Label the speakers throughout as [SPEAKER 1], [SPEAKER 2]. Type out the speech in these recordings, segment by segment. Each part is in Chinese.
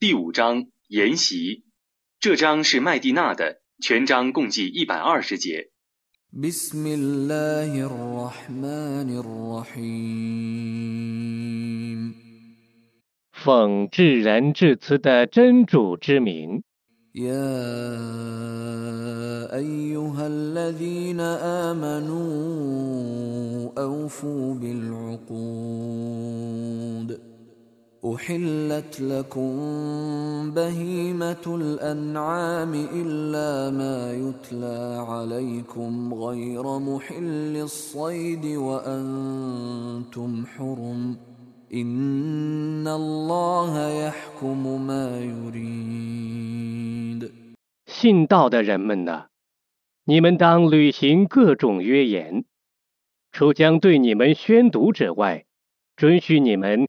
[SPEAKER 1] 第五章研习。这章是麦蒂娜的全章共计一百二十节。
[SPEAKER 2] 奉讽至仁至慈的真主之名。信道的人们呢、你们当履行各种约言，除将对你们宣读者外，准许你们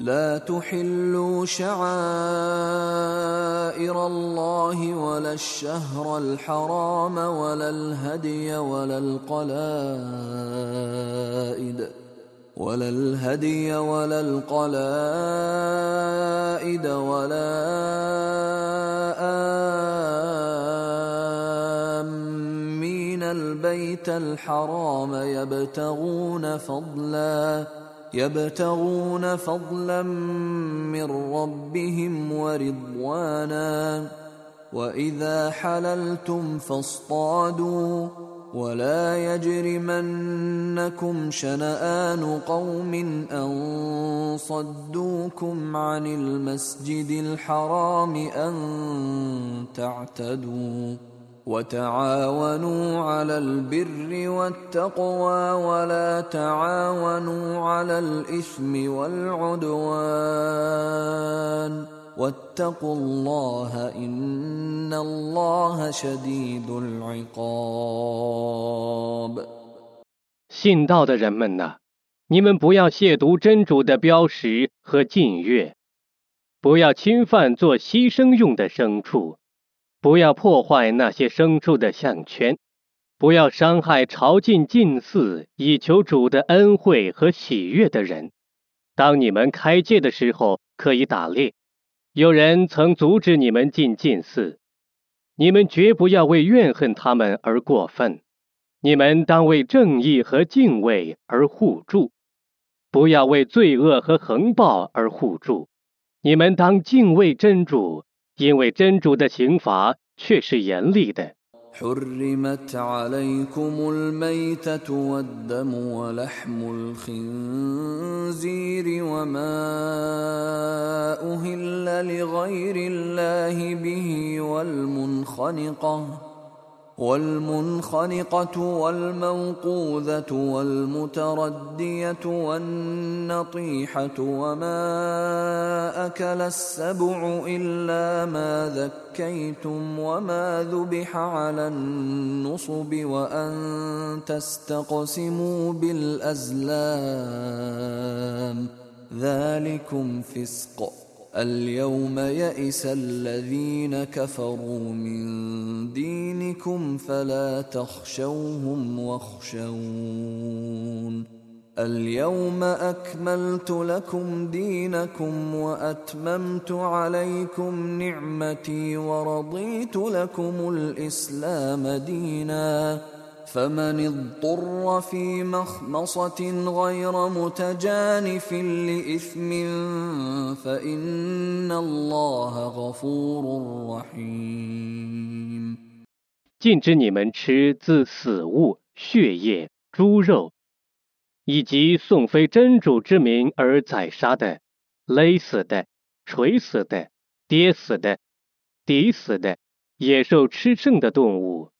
[SPEAKER 3] لا تحلوا شعائر الله ولا الشهر الحرام ولا الهدي ولا القلائد ولا الهدي ولا القلائد ولا آمين البيت الحرام يبتغون فضلا يبتغون فضلا من ربهم ورضوانا. وإذا حللتم فاصطادوا. ولا يجرمنكم شنآن قوم أن صدوكم عن المسجد الحرام أن تعتدوا. وتعاونوا على البر والتقوى ولا تعاونوا على الإثم والعدوان واتقوا الله إن الله شديد العقاب
[SPEAKER 2] 信道的人们呐，你们不要亵渎真主的标识和禁月，不要侵犯做牺牲用的牲畜。不要破坏那些牲畜的项圈，不要伤害朝觐近寺以求主的恩惠和喜悦的人。当你们开戒的时候，可以打猎。有人曾阻止你们进禁寺，你们绝不要为怨恨他们而过分。你们当为正义和敬畏而互助，不要为罪恶和横暴而互助。你们当敬畏真主，因为真主的刑罚却是严厉的。
[SPEAKER 3] والمنخنقة والموقوذة والمتردية والنطيحة وما أكل السبع إلا ما ذكيتم وما ذبح على النصب وأن تستقسموا بالأزلام. ذلكم فسق. اليوم يئس الذين كفروا من دينكم فلا تخشوهم واخشون. اليوم أكملت لكم دينكم وأتممت عليكم نعمتي ورضيت لكم الإسلام دينا.
[SPEAKER 2] 禁止你们吃自死物、血液、猪肉，以及送非真主之名而宰杀的、勒死的、锤死的、跌死的、抵死的、野兽吃剩的动物。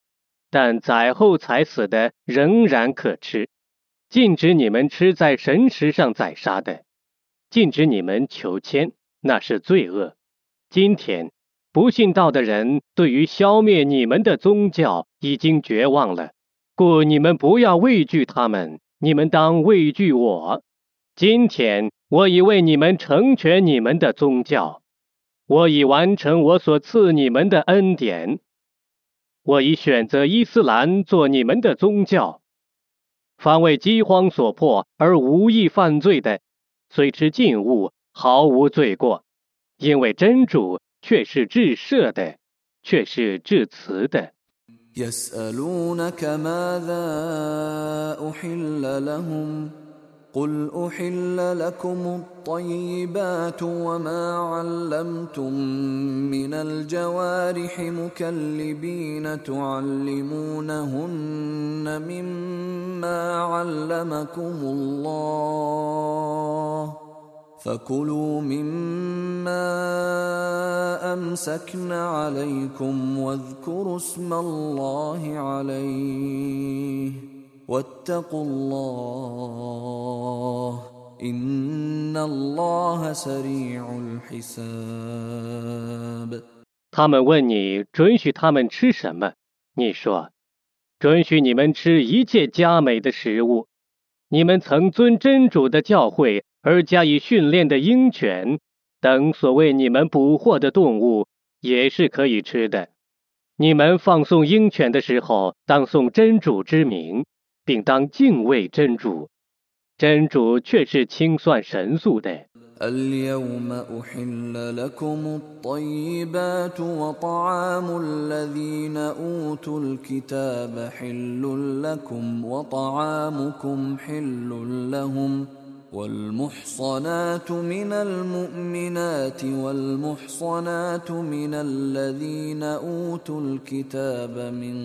[SPEAKER 2] 但宰后才死的仍然可吃。禁止你们吃在神石上宰杀的，禁止你们求签，那是罪恶。今天不信道的人对于消灭你们的宗教已经绝望了。故你们不要畏惧他们，你们当畏惧我。今天我已为你们成全你们的宗教，我已完成我所赐你们的恩典。我已选择伊斯兰做你们的宗教。凡为饥荒所迫而无意犯罪的，虽吃禁物，毫无罪过，因为真主却是至赦的，却是至慈的。
[SPEAKER 3] قل أحل لكم الطيبات وما علمتم من الجوارح مكلبين تعلمونهن مما علمكم الله فكلوا مما أمسكن عليكم واذكروا اسم الله عليه
[SPEAKER 2] 他们问你准许他们吃什么，你说，准许你们吃一切佳美的食物。你们曾遵真主的教诲而加以训练的鹰犬等所谓你们捕获的动物也是可以吃的。你们放送鹰犬的时候，当送真主之名。并当敬畏真主，真主却是清算神速的。
[SPEAKER 3] اليوم أحل لكم الطيبات وطعام الذين أوتوا الكتاب حل لكم وطعامكم حل لهم والمحصنات من المؤمنات والمحصنات من الذين أوتوا الكتاب من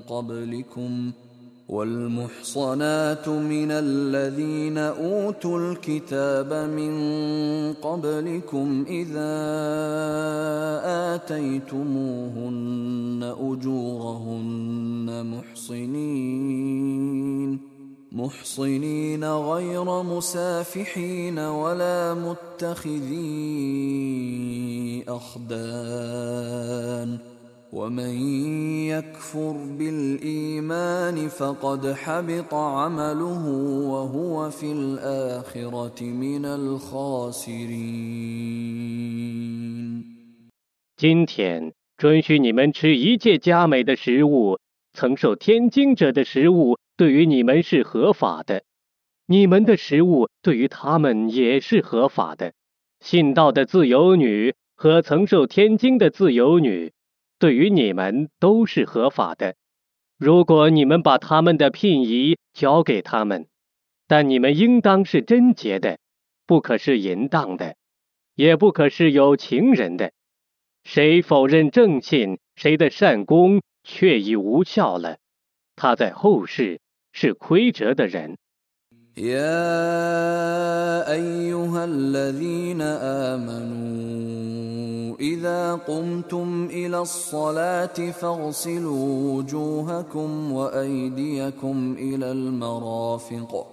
[SPEAKER 3] قبلكم ۖ والمحصنات من الذين أوتوا الكتاب من قبلكم إذا آتيتموهن أجورهن محصنين محصنين غير مسافحين ولا متخذي أخدان. 我们
[SPEAKER 2] 今天准许你们吃一切加美的食物，曾受天经者的食物对于你们是合法的，你们的食物对于他们也是合法的，信道的自由女和曾受天经的自由女。对于你们都是合法的。如果你们把他们的聘仪交给他们，但你们应当是贞洁的，不可是淫荡的，也不可是有情人的。谁否认正信，谁的善功却已无效了。他在后世是亏折的人。
[SPEAKER 3] يا أيها الذين آمنوا إذا قمتم إلى الصلاة فاغسلوا وجوهكم وأيديكم إلى المرافق.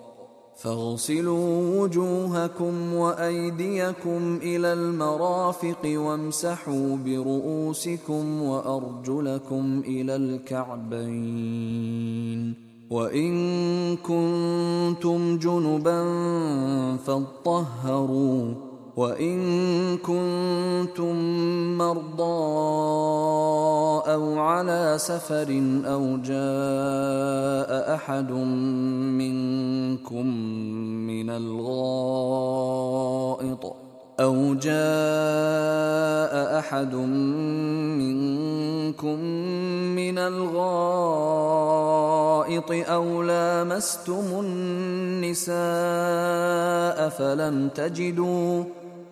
[SPEAKER 3] فاغسلوا وجوهكم وأيديكم إلى المرافق وامسحوا برؤوسكم وأرجلكم إلى الكعبين. وإن كنتم جنبا فاطهروا وإن كنتم مرضى أو على سفر أو جاء أحد منكم من الغائط أو جاء أحد منكم من الغائط أو لامستم النساء فلم تجدوا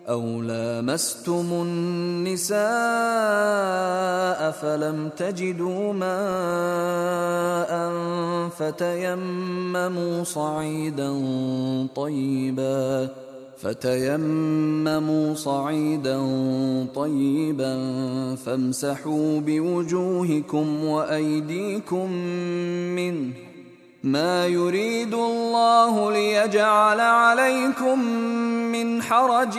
[SPEAKER 3] أو لامستم النساء فلم تجدوا ماء فتيمموا صعيدا طيبا فتيمموا صعيدا طيبا فامسحوا بوجوهكم وأيديكم منه. ما يريد الله ليجعل عليكم من حرج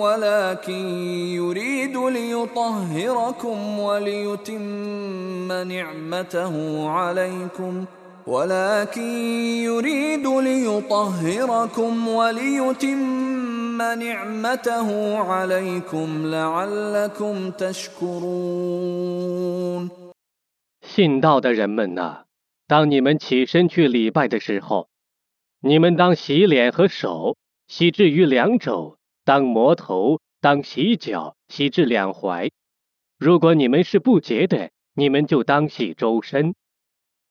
[SPEAKER 3] ولكن يريد ليطهركم وليتم نعمته عليكم. 我来
[SPEAKER 2] 信道的人们呐，当你们起身去礼拜的时候，你们当洗脸和手，洗至于两肘，当磨头，当洗脚，洗至两踝，如果你们是不洁的，你们就当洗周身。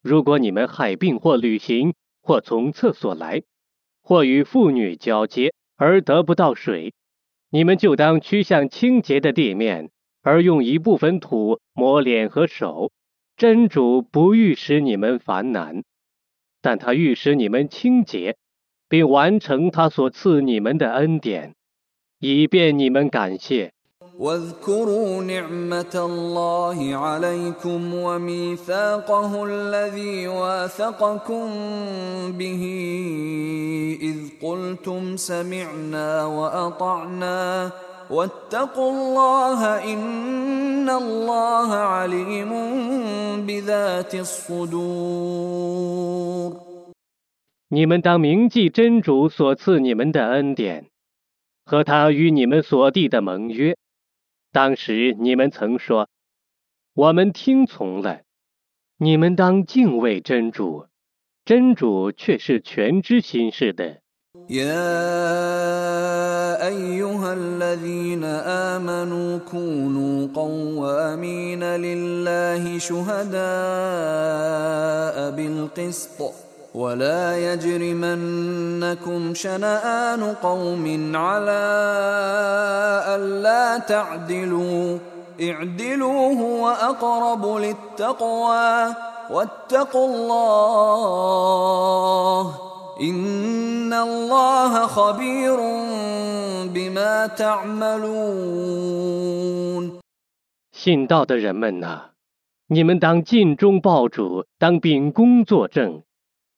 [SPEAKER 2] 如果你们害病或旅行，或从厕所来，或与妇女交接而得不到水，你们就当趋向清洁的地面，而用一部分土抹脸和手。真主不欲使你们烦难，但他欲使你们清洁，并完成他所赐你们的恩典，以便你们感谢。
[SPEAKER 3] واذكروا نعمة الله عليكم وميثاقه الذي واثقكم به إذ قلتم سمعنا وأطعنا واتقوا الله إن الله عليم بذات الصدور
[SPEAKER 2] 你们当铭记真主所赐你们的恩典和他与你们所缔的盟约。当时你们曾说，我们听从了，你们当敬畏真主，真主却是全知心事的。
[SPEAKER 3] ولا يجرمنكم شنآن قوم على ألا تعدلوا. اعدلوا هو أقرب للتقوى. واتقوا الله إن الله خبير بما تعملون.
[SPEAKER 2] 信道的人们啊，你们当尽忠报主，当秉公作证，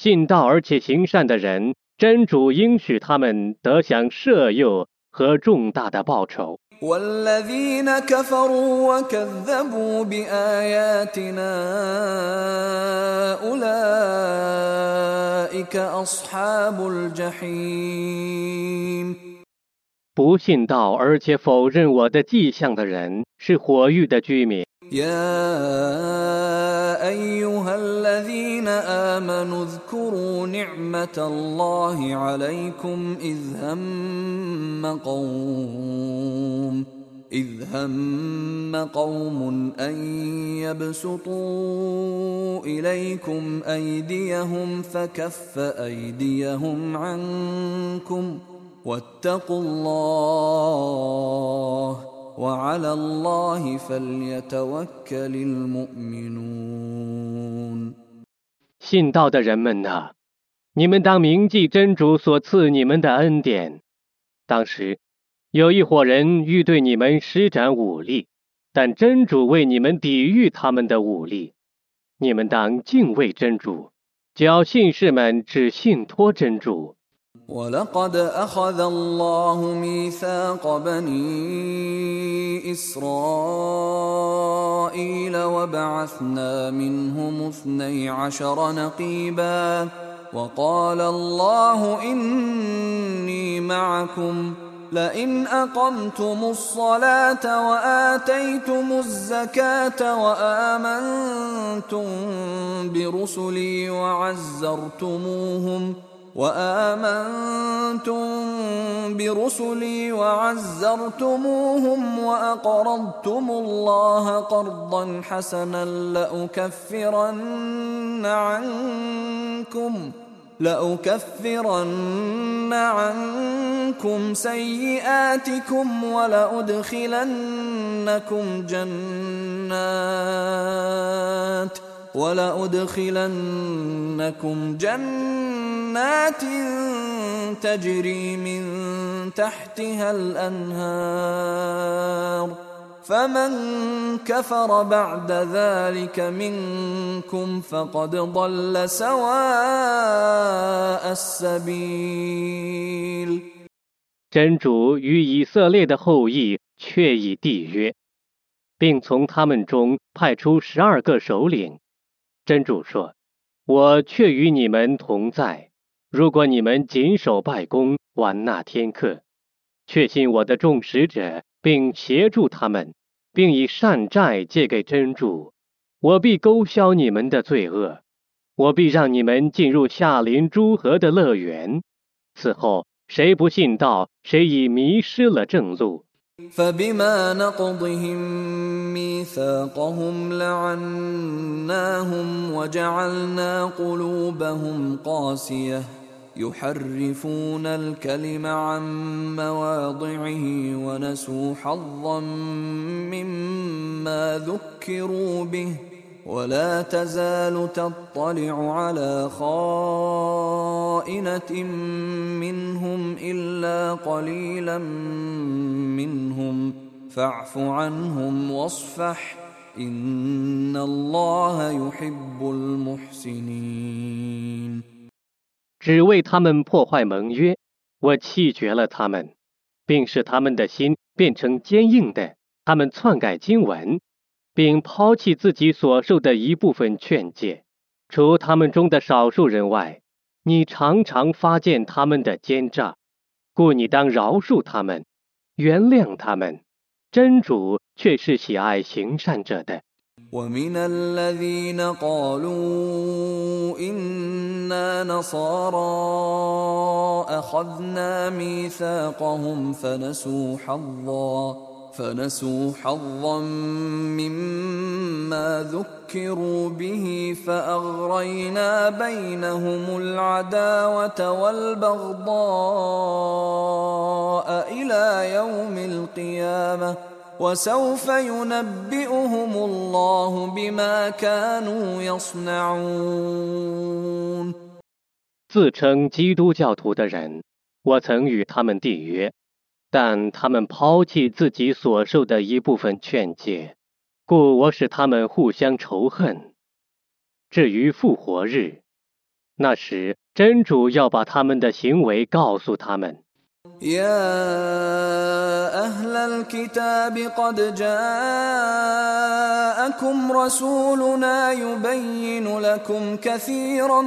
[SPEAKER 2] 信道而且行善的人，真主应许他们得享赦佑和重大的报酬。不信道而且否认我的迹象的人，是火域的居民。
[SPEAKER 3] يا أيها الذين آمنوا اذكروا نعمة الله عليكم إذ هم قوم إذ هم قوم أن يبسطوا إليكم أيديهم فكف أيديهم عنكم واتقوا الله
[SPEAKER 2] 信道的人们呐，你们当铭记真主所赐你们的恩典。当时，有一伙人欲对你们施展武力，但真主为你们抵御他们的武力。你们当敬畏真主，叫信士们只信托真主。
[SPEAKER 3] ولقد أخذ الله ميثاق بني إسرائيل وبعثنا منهم اثني عشر نقيبا وقال الله إني معكم لئن أقمتم الصلاة وآتيتم الزكاة وآمنتم برسلي وعزرتموهم ۖ وآمنتم برسلي وعزرتموهم وأقرضتم الله قرضا حسنا لأكفرن عنكم لأكفرن عنكم سيئاتكم ولأدخلنكم جنات ولأدخلنكم جنات تجري من تحتها الأنهار. فمن كفر بعد ذلك منكم فقد ضل سواء السبيل.
[SPEAKER 2] 真主与以色列的后裔确已缔约，并从他们中派出十二个首领，真主说：“我却与你们同在。如果你们谨守拜功，完纳天课，确信我的众使者，并协助他们。”并以善债借给真主，我必勾销你们的罪恶，我必让你们进入夏林诸河的乐园。此后，谁不信道，谁已迷失了正路。فبما نقضهم ميثاقهم لعناهم وجعلنا قلوبهم قاسية.
[SPEAKER 3] يحرفون الكلم عن مواضعه ونسوا حظا مما ذكروا به. 我
[SPEAKER 2] 只为他们破坏盟约，我弃绝了他们，并使他们的心变成坚硬的，他们篡改经文。并抛弃自己所受的一部分劝诫除他们中的少数人外你常常发现他们的奸诈故你当饶恕他们原谅他们。真主却是喜爱行善者的。
[SPEAKER 3] فنسوا حظا مما ذكروا به فأغرينا بينهم العداوة والبغضاء إلى يوم القيامة وسوف ينبئهم الله بما كانوا يصنعون.
[SPEAKER 2] 自称基督教徒的人，我曾与他们缔约，但他们抛弃自己所受的一部分劝诫，故我使他们互相仇恨。至于复活日，那时真主要把他们的行为告诉他们。
[SPEAKER 3] يا أهل الكتاب قد جاءكم رسولنا يبين لكم كثيرا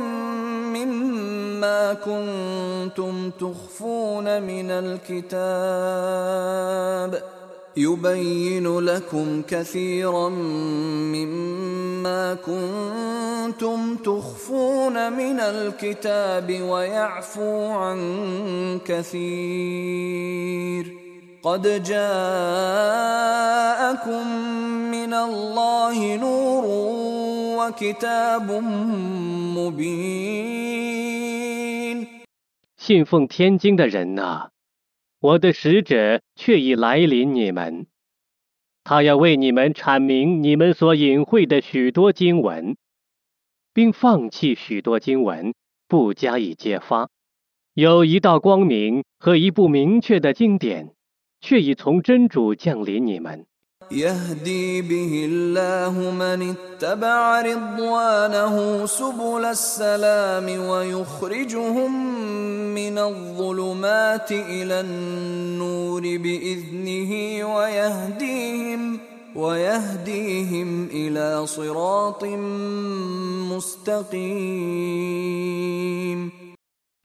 [SPEAKER 3] مما كنتم تخفون من الكتاب. يبين لكم كثيرا مما كنتم تخفون من الكتاب ويعفو عن كثير. قد جاءكم من الله نور وكتاب مبين.
[SPEAKER 2] 信奉天经的人呐、啊，我的使者却已来临你们，他要为你们阐明你们所隐晦的许多经文，并放弃许多经文，不加以揭发。有一道光明和一部明确的经典，却已从真主降临你们。
[SPEAKER 3] يهدي به الله من اتبع رضوانه سبل السلام ويخرجهم من الظلمات إلى النور بإذنه ويهديهم ويهديهم إلى صراط مستقيم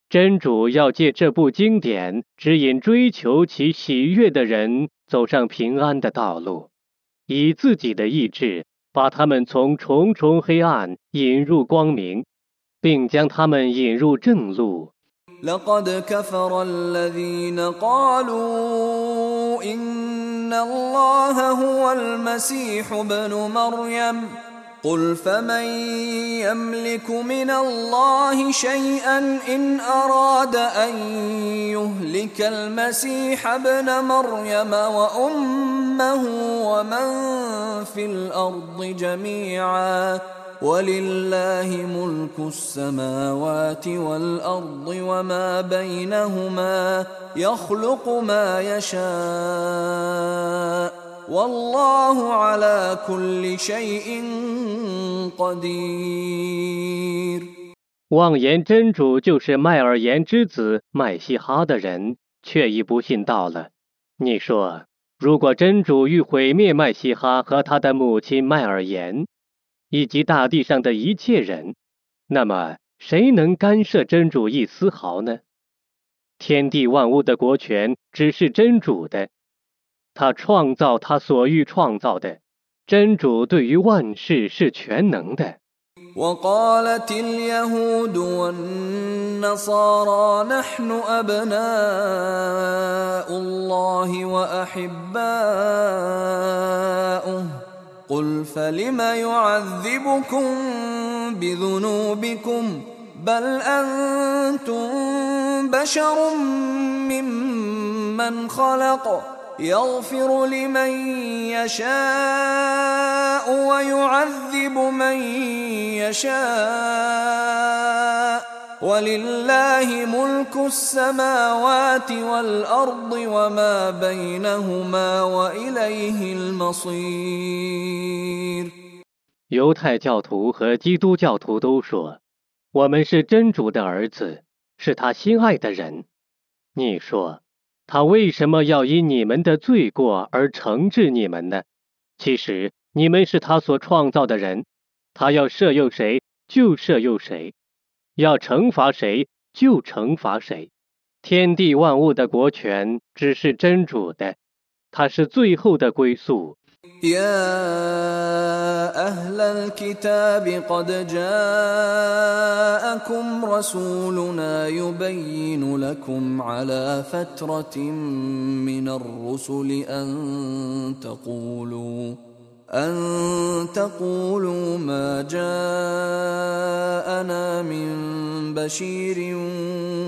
[SPEAKER 2] 真主要借这部经典指引追求其喜悦的人走上平安的道路。以自己的意志把他们从重重黑暗引入光明，并将他们引入正路。
[SPEAKER 3] لقد كفر الذين قالوا إن الله هو المسيح ابن مريم قل فمن يملك من الله شيئا ان اراد ان يهلك المسيح ابن مريم وامه ومن في الأرض جميعا ولله ملك السماوات والارض وما بينهما يخلق ما يشاء
[SPEAKER 2] 妄言真主就是麦尔言之子麦西哈的人，却已不信道了。你说，如果真主欲毁灭麦西哈和他的母亲麦尔言，以及大地上的一切人，那么谁能干涉真主一丝毫呢？天地万物的国权只是真主的。他创造他所欲创造的。真主对于万事是全能的。
[SPEAKER 3] وقالت اليهود والنصارى نحن أبناء الله وأحباؤه قل فلم يعذبكم بذنوبكم بل أنتم بشر ممن خلق يغفر لمن يشاء ويعذب من يشاء ولله ملك السماوات والأرض وما بينهما وإليه المصير
[SPEAKER 2] 犹太教徒和基督教徒都说：“我们是真主的儿子，是他心爱的人。”你说。他为什么要因你们的罪过而惩治你们呢？其实你们是他所创造的人，他要赦宥谁就赦宥谁，要惩罚谁就惩罚谁。天地万物的国权只是真主的，他是最后的归宿。
[SPEAKER 3] يا أهل الكتاب قد جاءكم رسولنا يبين لكم على فترة من الرسل أن تقولوا أن تقولوا ما جاءنا من بشير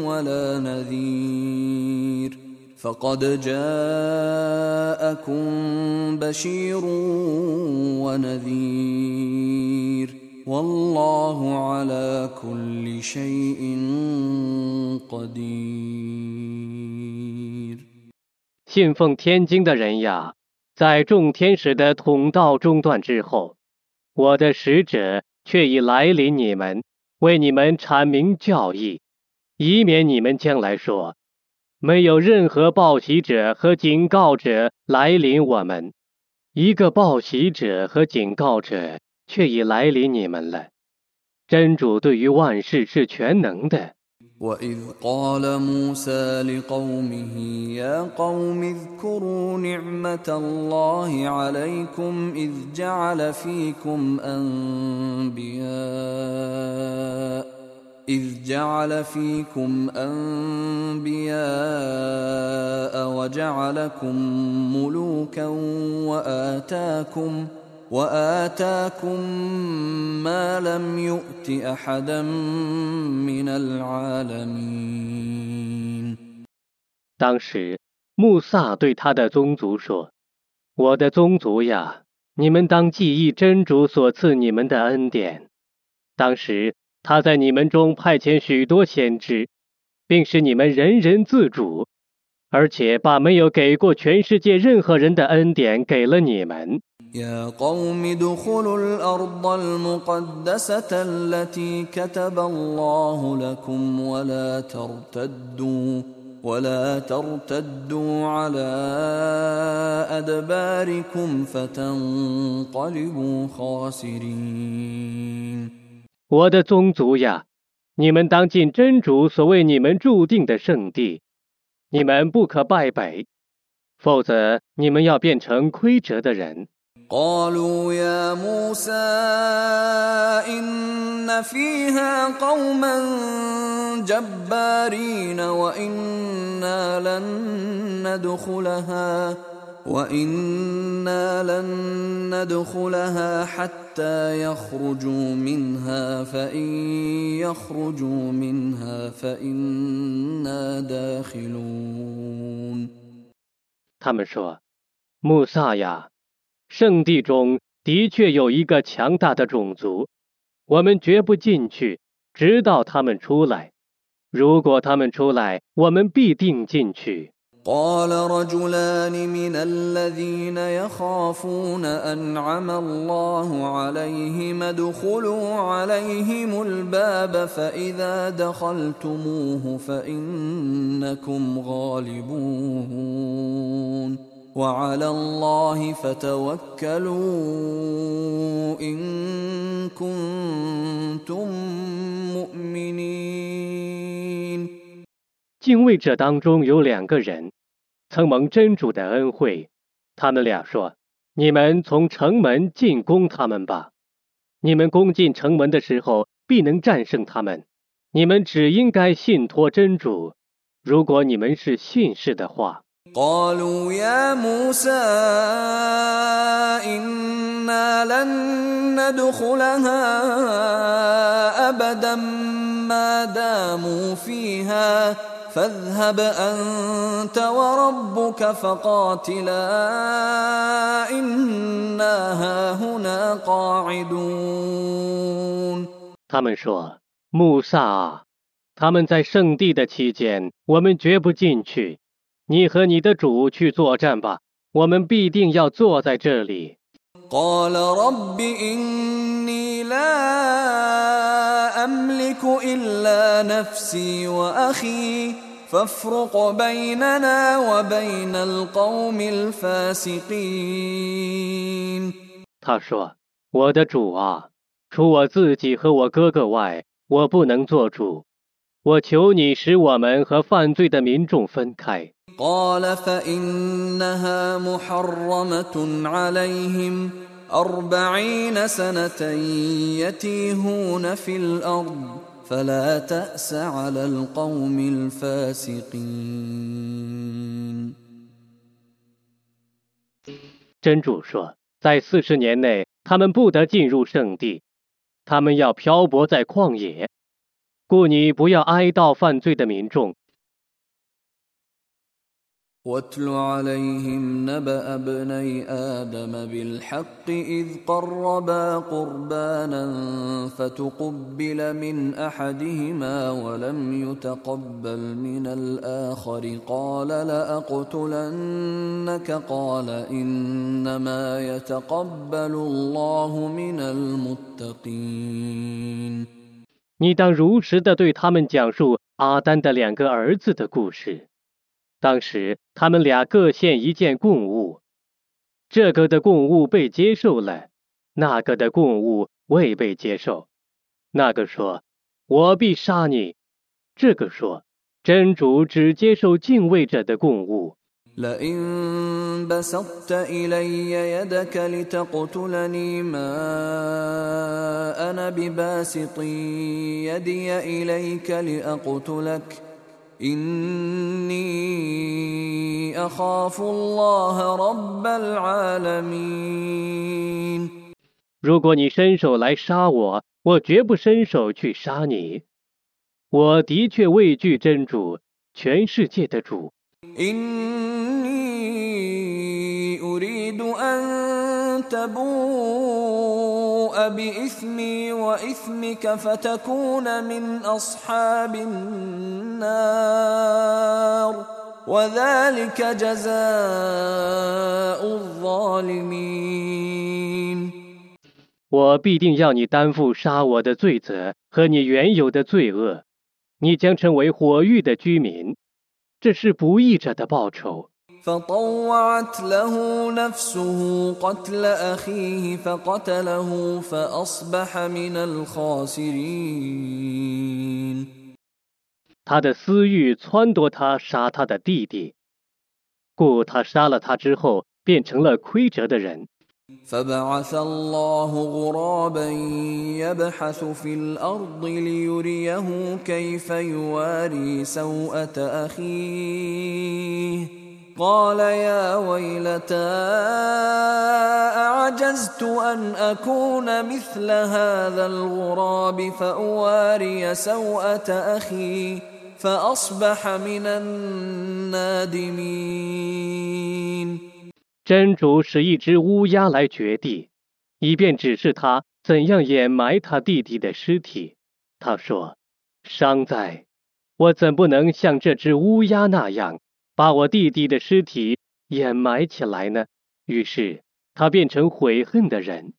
[SPEAKER 3] ولا نذير.
[SPEAKER 2] 信奉天经的人呀，在众天使的统道中断之后，我的使者却已来临你们，为你们阐明教义，以免你们将来说。没有任何报喜者和警告者来临我们。一个报喜者和警告者却已来临你们了。真主对于万事是全能的。
[SPEAKER 3] إذ جعل فيكم آباء وجعلكم ملوكا وأتاكم وأتاكم ما لم يأت أحد من العالم。
[SPEAKER 2] 当时，穆萨对他的宗族说：“我的宗族呀，你们当记忆真主所赐你们的恩典。当时。”他在你们中派遣许多先知，并使你们人人自主，而且把没有给过全世界任何人的恩典给了你们。我的宗族呀你们当尽真主所谓你们注定的圣地你们不可败北否则你们要变成亏折的人。
[SPEAKER 3] وإنا
[SPEAKER 2] 他们说,穆萨呀，圣地中的确有一个强大的种族，我们绝不进去，直到他们出来。如果他们出来，我们必定进去。
[SPEAKER 3] قال رجلان من الذين يخافون أنعم الله عليهم ادخلوا عليهم الباب فإذا دخلتموه فإنكم غالبون وعلى الله فتوكلوا إن كنتم مؤمنين.
[SPEAKER 2] 敬畏者当中有两个人，曾蒙真主的恩惠，他们俩说，你们从城门进攻他们吧，你们攻进城门的时候必能战胜他们，你们只应该信托真主。如果你们是信士的话。他们说穆萨他们在圣地的期间我们绝不进去。你和你的主去作战吧我们必定要坐在这里。
[SPEAKER 3] قال ربي إني لا أملك إلا نفسي وأخي فافرق بيننا وبين القوم الفاسقين。
[SPEAKER 2] 他说，我的主啊，除我自己和我哥哥外，我不能做主，我求你使我们和犯罪的民众分开。真主说：“在四十年内，他们不得进入圣地，他们要漂泊在旷野，故你不要哀悼犯罪的民众。”
[SPEAKER 3] واتل عليهم نبأ ابني آدم بالحق إذ قربا قربانا فتقبل من أحدهما ولم يتقبل من الآخر. قال لأقتلنك؟ قال إنما يتقبل الله من المتقين.
[SPEAKER 2] 你当如实的对他们讲述阿丹的两个儿子的故事。当时他们俩各献一件供物，这个的供物被接受了，那个的供物未被接受。那个说：“我必杀你。”这个说：“真主只接受敬畏者的供物。”如果你伸手来杀我，我绝不伸手去杀你。我的确畏惧真主，全世界的主。我必定要你担负杀我的罪责和你原有的罪恶你将成为火域的居民这是不义者的报酬。
[SPEAKER 3] فطوعت له نفسه قتل أخيه فقتله فأصبح من الخاسرين.
[SPEAKER 2] 他的私欲撺掇他杀他的弟弟，故他杀了他之后变成了亏折的人。
[SPEAKER 3] فبعث الله غرابا يبحث في الأرض ليريه كيف يواري سوءة أخيه.
[SPEAKER 2] 真主使一只乌鸦来掘地，以便指示他怎样掩埋他弟弟的尸体。他说：“伤在，我怎不能像这只乌鸦那样？”把我弟弟的尸体掩埋起来呢？于是他变成悔恨的人。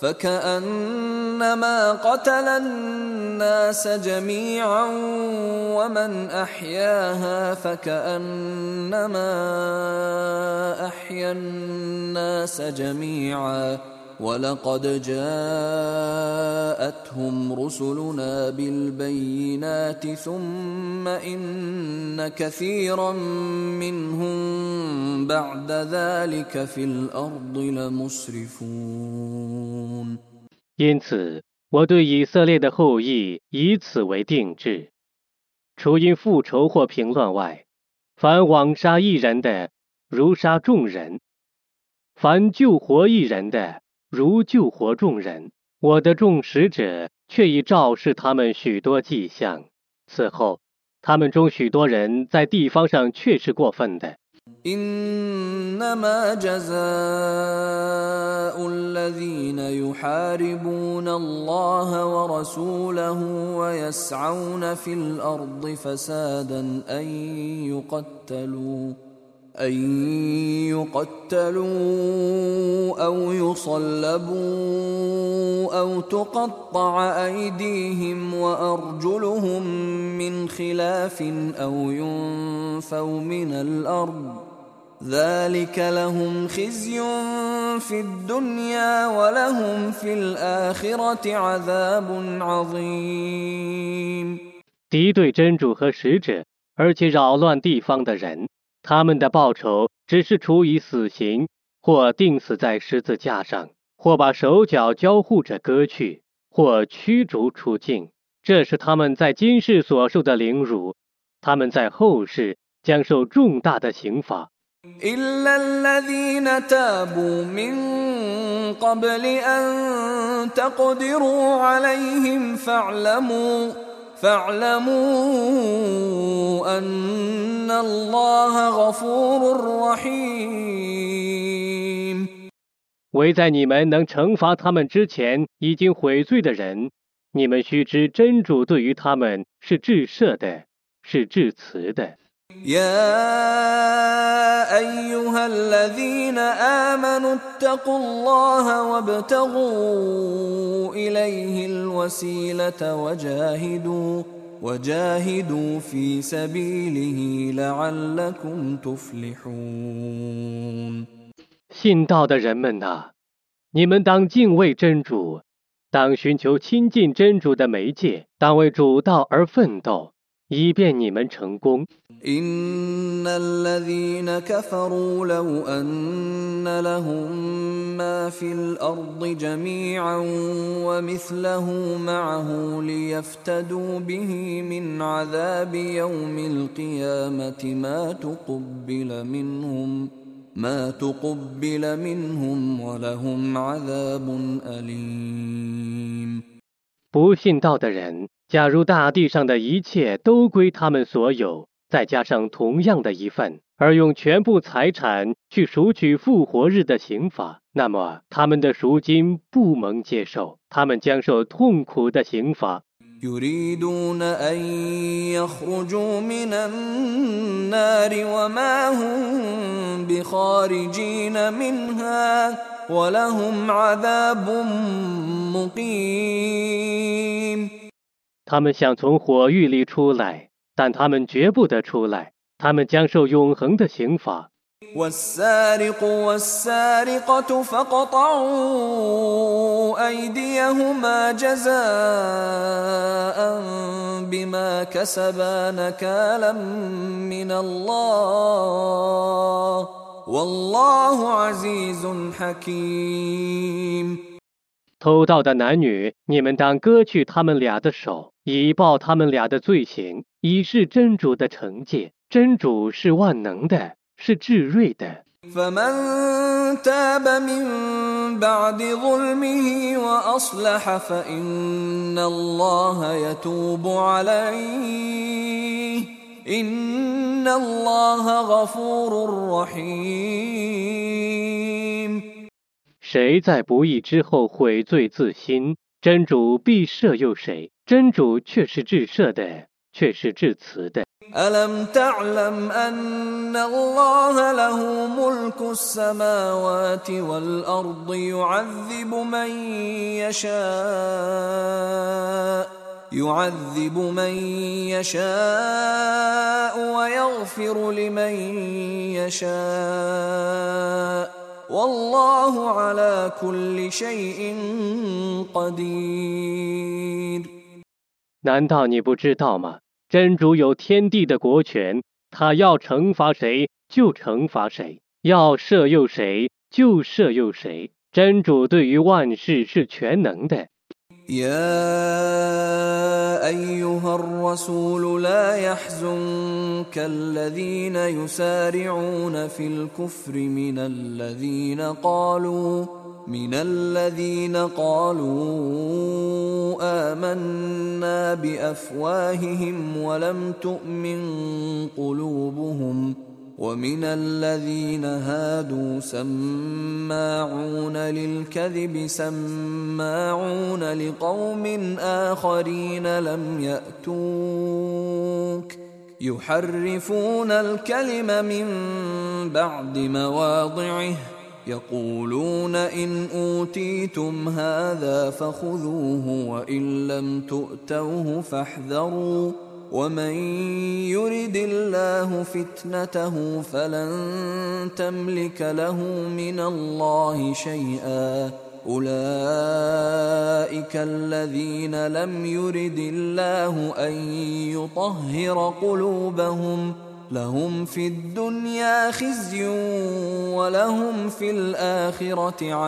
[SPEAKER 3] فكأنما قتل الناس جميعا ومن أحياها فكأنما أحيا الناس جميعا ولقد جاءتهم رسلنا بالبينات ثم إن كثيرا منهم بعد ذلك في الأرض لمسرفون
[SPEAKER 2] 因此，我对以色列的后裔以此为定制：除因复仇或平乱外，凡枉杀一人的，如杀众人；凡救活一人的，如救活众人。我的众使者却已昭示他们许多迹象。此后，他们中许多人在地方上确是过分的。
[SPEAKER 3] إنما جزاء الذين يحاربون الله ورسوله ويسعون في الأرض فسادا أن يقتلوا أن يقتلوا أو يصلبوا أو تقطع أيديهم وأرجلهم من خلاف أو ينفوا من الأرض ذلك لهم خزي في الدنيا ولهم في الآخرة عذاب عظيم
[SPEAKER 2] 敌对真主和使者，而且扰乱地方的人。他们的报酬只是处以死刑或钉死在十字架上或把手脚交互着割去或驱逐出境。这是他们在今世所受的凌辱他们在后世将受重大的刑罚。为在你们能惩罚他们之前已经悔罪的人你们须知真主对于他们是至赦的是至慈的。
[SPEAKER 3] يا أيها الذين آمنوا اتقوا الله وبتقوا إليه الوسيلة وجاهدوا وجاهدوا في سبيله لعلكم تفلحون。
[SPEAKER 2] 信道的人们呐，你们当敬畏真主，当寻求亲近真主的媒介，当为主道而奋斗。以便你们成功。
[SPEAKER 3] إن الذين كفروا لو أن لهم ما في الأرض جميعه ومثله معه ليفتدوا به من عذاب يوم القيامة ما تقبل منهم ما تقبل منهم ولهم عذاب أليم。
[SPEAKER 2] 不信道的人。假如大地上的一切都归他们所有，再加上同样的一份，而用全部财产去赎取复活日的刑罚，那么他们的赎金不能接受，他们将受痛苦的刑罚。他们想从火狱里出来但他们绝不得出来他们将受永恒的刑罚。偷盗的男女你们当割去他们俩的手以报他们俩的罪行，以示真主的惩戒。真主是万能的，是智睿的。谁在不义之后悔罪自新？真主必赦佑谁。真主却是至赦的，却是至慈的。
[SPEAKER 3] ألم تعلم أن الله له ملك السماوات والأرض يعذب من يشاء يعذب من يشاء ويغفر لمن يشاء والله على كل شيء قدير
[SPEAKER 2] 难道你不知道吗？真主有天地的国权，他要惩罚谁就惩罚谁，要赦宥谁就赦宥谁。真主对于万事是全能的。
[SPEAKER 3] من الذين قالوا آمنا بأفواههم ولم تؤمن قلوبهم ومن الذين هادوا سماعون للكذب سماعون لقوم آخرين لم يأتوك. يحرفون الكلم من بعد مواضعه يقولون إن أوتيتم هذا فخذوه وإن لم تؤتوه فاحذروا ومن يرد الله فتنته فلن تملك له من الله شيئا. أولئك الذين لم يرد الله أن يطهر قلوبهم La humphidunia chiziu, wallahum fil a chirothia。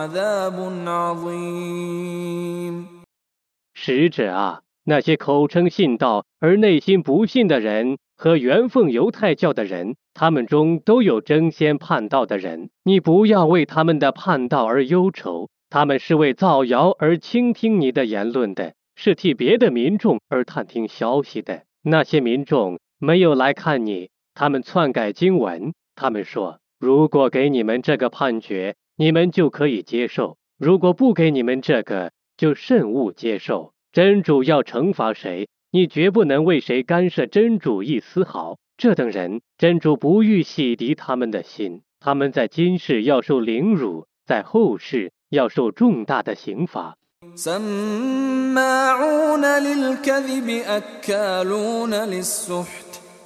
[SPEAKER 2] 使者啊，那些口称信道而内心不信的人和原奉犹太教的人，他们中都有争先叛道的人。你不要为他们的叛道而忧愁，他们是为造谣而倾听你的言论的，是替别的民众而探听消息的。那些民众没有来看你。他们篡改经文，他们说如果给你们这个判决，你们就可以接受。如果不给你们这个，就慎勿接受。真主要惩罚谁？你绝不能为谁干涉真主一丝毫。这等人，真主不欲洗涤他们的心。他们在今世要受凌辱，在后世要受重大的刑罚。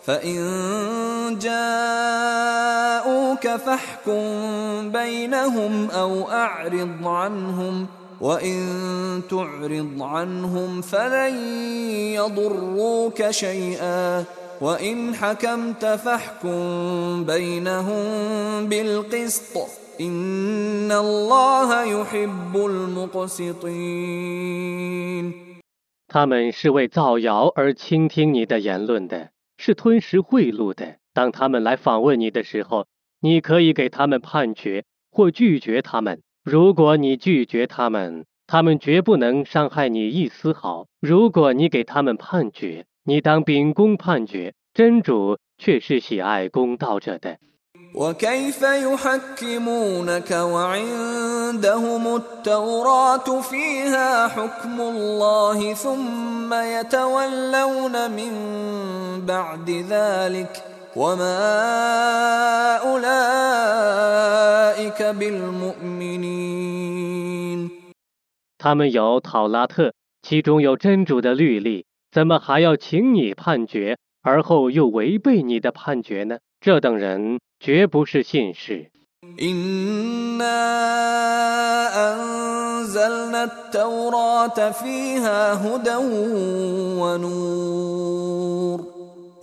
[SPEAKER 3] فإن جاءوك فاحكم بينهم أو أعرض عنهم وإن تعرض عنهم فلن يضروك شيئا وإن حكمت فاحكم بينهم بالقسط إن الله يحب المقسطين
[SPEAKER 2] 他们是为造谣而倾听你的言论的。是吞食贿赂的。当他们来访问你的时候，你可以给他们判决或拒绝他们。如果你拒绝他们，他们绝不能伤害你一丝毫；如果你给他们判决，你当秉公判决。真主却是喜爱公道者的。
[SPEAKER 3] وكيف يحكمونك وعندهم التوراة فيها حكم الله ثم يتولون من بعد ذلك وما أولئك بالمؤمنين
[SPEAKER 2] 他们有讨拉特，其中有真主的律例，怎么还要请你判决，而后又违背你的判决呢？这等人绝不是信士。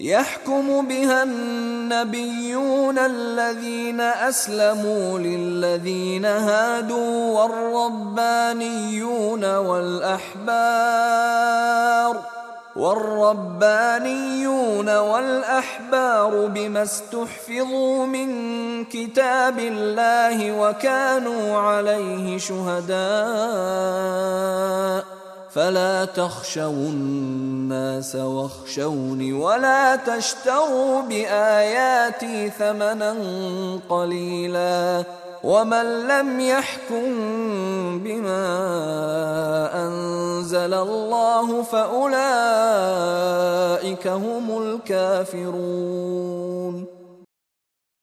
[SPEAKER 3] يحكم بها النبيون الذين اسلموا للذين هادوا والربانيون والاحبار والربانيون والأحبار بما استحفظوا من كتاب الله وكانوا عليه شهداء. فلا تخشوا الناس واخشوني ولا تشتروا بآياتي ثمنا قليلا. 我们来，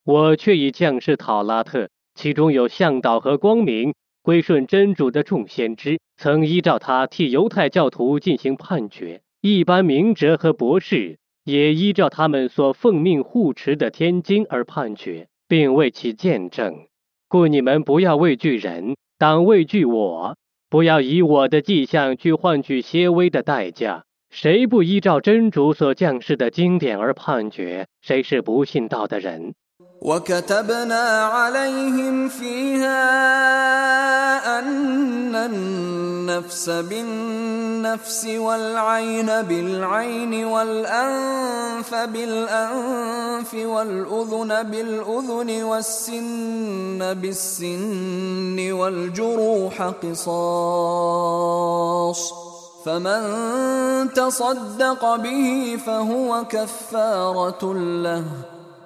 [SPEAKER 2] 我却以将士讨拉特，其中有向导和光明归顺真主的众先知，曾依照他替犹太教徒进行判决，一般明哲和博士也依照他们所奉命护持的天经而判决，并为其见证。故你们不要畏惧人，当畏惧我；不要以我的迹象去换取些微的代价。谁不依照真主所降世的经典而判决，谁是不信道的人。
[SPEAKER 3] وكتبنا عليهم فيها أن النفس بالنفس والعين بالعين والأنف بالأنف والأذن بالأذن والسن بالسن والجروح قصاص فمن تصدق به فهو كفارة له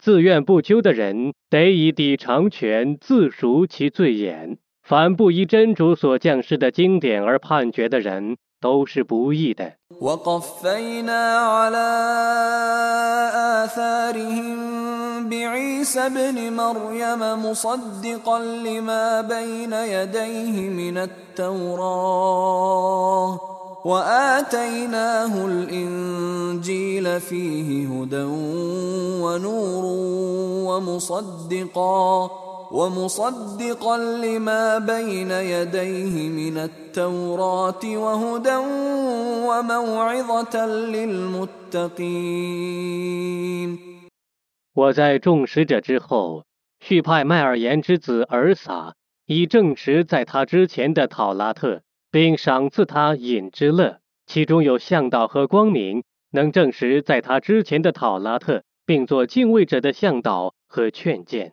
[SPEAKER 2] 自愿不究的人得以抵偿权自赎其罪眼凡不依真主所降世的经典而判决的人都是不义的。
[SPEAKER 3] وآتيناه الإنجيل فيه هدى ونور ومصدقا ومصدقا لما بين يديه من التوراة وهدى وموعظة للمتقين
[SPEAKER 2] 我在众使者之后，续派麦尔言之子尔撒，以正直在他之前的讨拉特。并赏赐他饮之乐其中有向导和光明能证实在他之前的讨拉特并做敬畏者的向导和劝谏。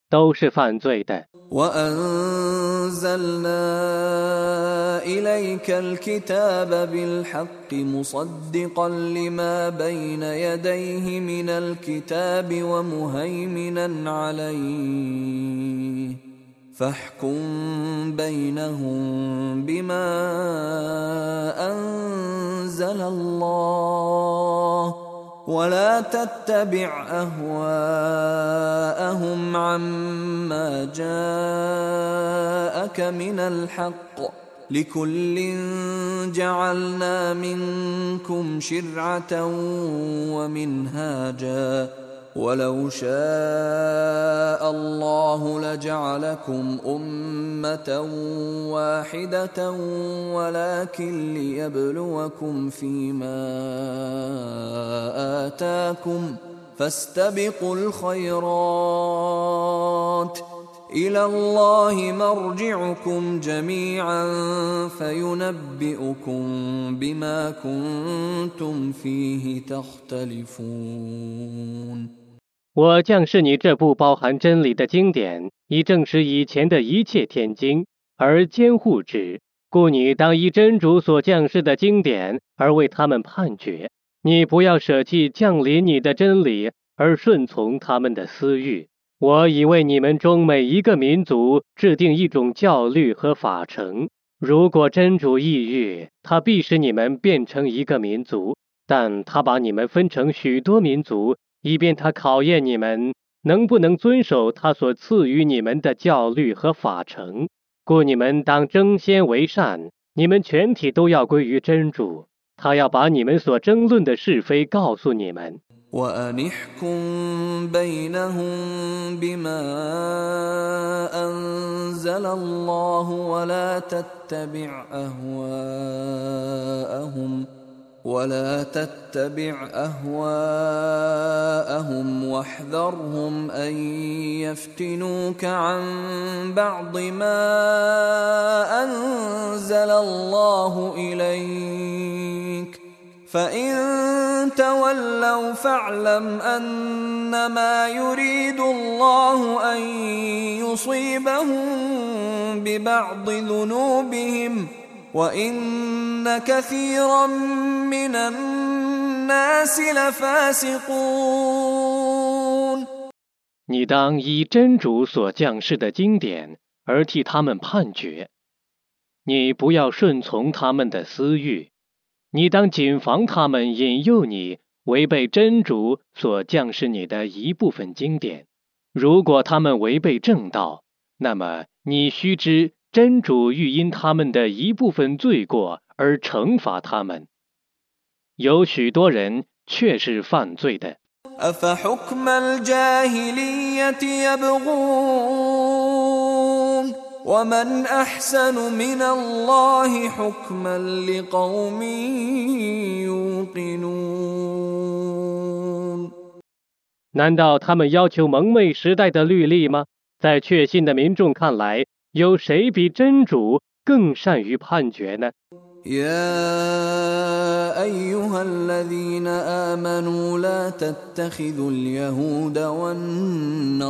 [SPEAKER 2] 都是犯罪的。
[SPEAKER 3] وأنزلنا إليك الكتاب بالحق مصدقا لما بين يديه من الكتاب ومهيمنا عليه فاحكم بينهم بما أنزل الله ولا تتبع أهواءهم عما جاءك من الحق لكل جعلنا منكم شرعة ومنهاجا ولو شاء الله لجعلكم امه واحدة ولكن ليبلوكم فيما اتاكم فاستبقوا الخيرات إلى الله مرجعكم جميعا فينبئكم بما كنتم فيه تختلفون
[SPEAKER 2] 我降示你这部包含真理的经典，以证实以前的一切天经，而监护之。故你当依真主所降示的经典而为他们判决。你不要舍弃降临你的真理，而顺从他们的私欲。我已为你们中每一个民族制定一种教律和法程。如果真主抑郁，他必使你们变成一个民族，但他把你们分成许多民族。以便他考验你们能不能遵守他所赐予你们的教律和法程，故你们当争先为善，你们全体都要归于真主。他要把你们所争论的是非告诉你们。
[SPEAKER 3] أهواءهم واحذرهم أن يفتنوك عن بعض ما أنزل الله إليك. فإن تولوا فاعلم أنما يريد الله أن يصيبهم ببعض ذنوبهم
[SPEAKER 2] 你当以真主所降世的经典而替他们判决，你不要顺从他们的私欲，你当谨防他们引诱你违背真主所降世你的一部分经典。如果他们违背正道，那么你须知。真主欲因他们的一部分罪过而惩罚他们，有许多人却是犯罪的。难道他们要求蒙昧时代的律例吗？在确信的民众看来。有谁比真主更善于判决呢
[SPEAKER 3] ？يا أيها الذين آمنوا لا تتخذوا اليهود والنصارى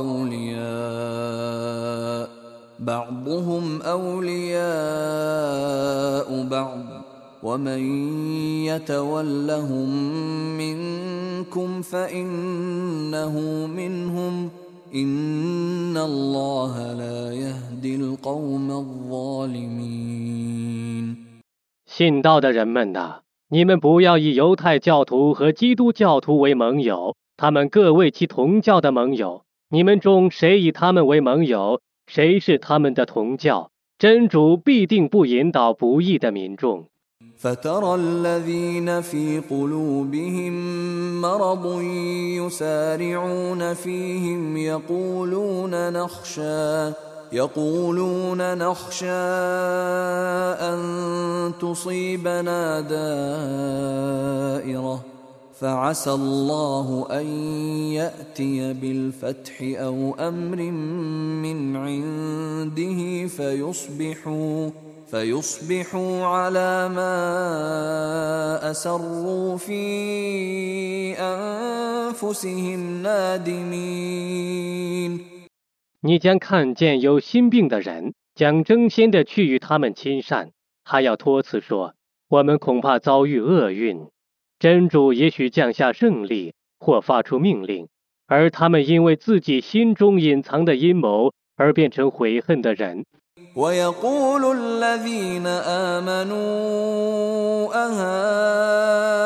[SPEAKER 3] أولياء بعضهم أولياء بعض ومن يتولهم منكم فإنه منهم ۖ
[SPEAKER 2] 信道的人们呐，你们不要以犹太教徒和基督教徒为盟友，他们各为其同教的盟友。你们中谁以他们为盟友，谁是他们的同教，真主必定不引导不义的民众。
[SPEAKER 3] فترى الذين في قلوبهم مرض يسارعون فيهم يقولون نخشى يقولون نخشى أن تصيبنا دائرة. فعسى الله أن يأتي بالفتح أو أمر من عنده فيصبحوا
[SPEAKER 2] 你将看见有心病的人，将争先的去与他们亲善，还要托辞说：“我们恐怕遭遇厄运。”真主也许降下胜利，或发出命令，而他们因为自己心中隐藏的阴谋而变成悔恨的人。
[SPEAKER 3] ويقول الذين آمنوا أهؤلاء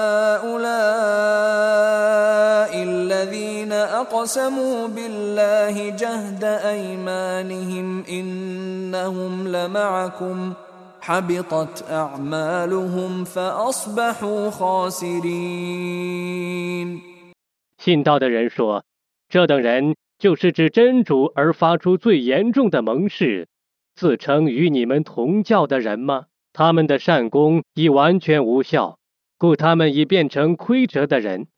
[SPEAKER 3] الذين أقسموا بالله جهد أيمانهم إنهم لمعكم حبطت أعمالهم فأصبحوا خاسرين.
[SPEAKER 2] 信道的人说：“这等人就是指真主而发出最严重的盟誓，自称与你们同教的人吗？他们的善功已完全无效，故他们已变成亏折的人。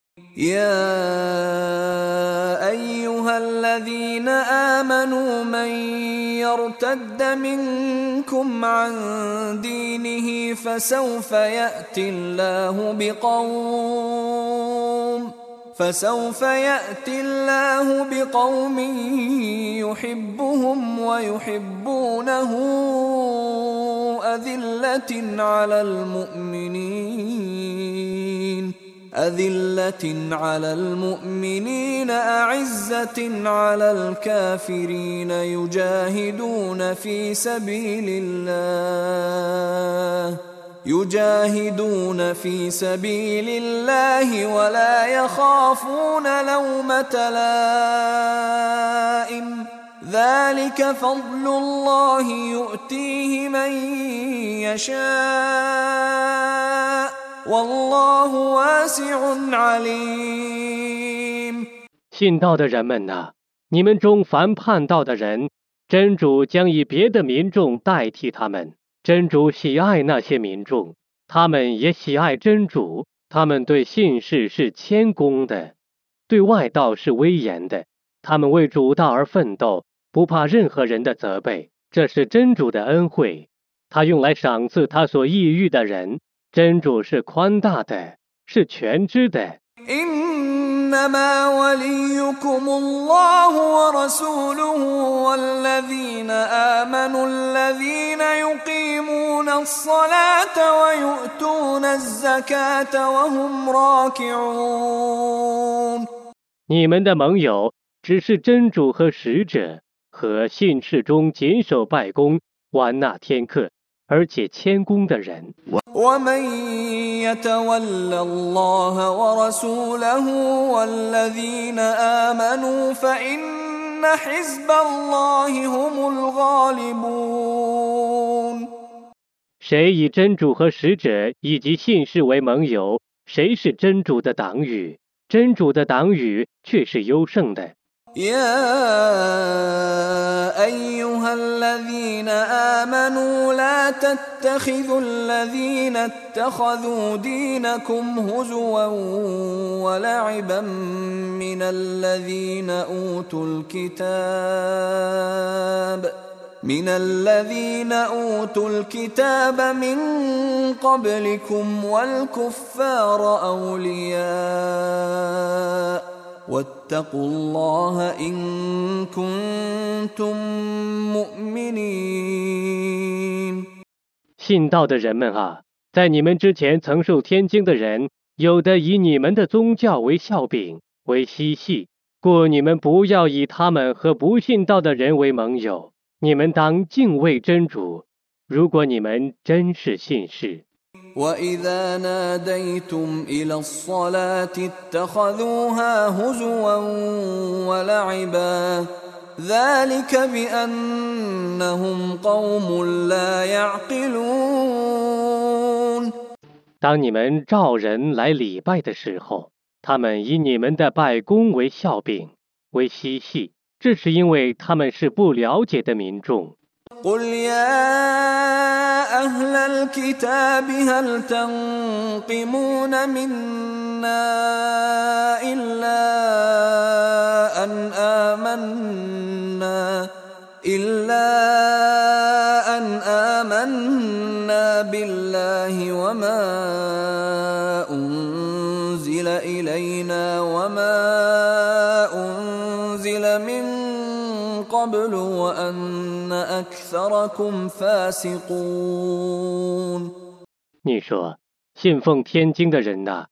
[SPEAKER 3] فسوف يأتي الله بقوم يحبهم ويحبونه أذلة على المؤمنين أذلة على المؤمنين أعزة على الكافرين يجاهدون في سبيل الله.
[SPEAKER 2] 信道的人们呐你们中凡叛道的人真主将以别的民众代替他们。真主喜爱那些民众，他们也喜爱真主。他们对信士是谦恭的，对外道是威严的。他们为主道而奋斗，不怕任何人的责备。这是真主的恩惠，他用来赏赐他所抑郁的人。真主是宽大的，是全知的。
[SPEAKER 3] إنما وليكم الله ورسوله والذين آمنوا الذين يقيمون الصلاة ويؤتون الزكاة وهم راكعون
[SPEAKER 2] 你们的盟友只是真主和使者和信士中谨守拜功，完纳天课。而且谦恭的人。谁以真主和使者以及信士为盟友，谁是真主的党羽？真主的党羽却是优胜的。
[SPEAKER 3] يا أيها الذين آمنوا لا تتخذوا الذين اتخذوا دينكم هزوا ولعبا من الذين أوتوا الكتاب من الذين أوتوا الكتاب من قبلكم والكفار أولياء
[SPEAKER 2] 信道的人们啊，在你们之前曾受天经的人，有的以你们的宗教为笑柄，为嬉戏，故你们不要以他们和不信道的人为盟友。你们当敬畏真主，如果你们真是信士。
[SPEAKER 3] 我
[SPEAKER 2] 当你们召人来礼拜的时候他们以你们的拜功为笑柄为嬉戏这是因为他们是不了解的民众。
[SPEAKER 3] قل يا أهل الكتاب هل تنقمون منا إلا أن آمنا إلا أن آمنا بالله وما أنزل إلينا وما أنزل من قبل وأن
[SPEAKER 2] 你说，信奉天经的人呐，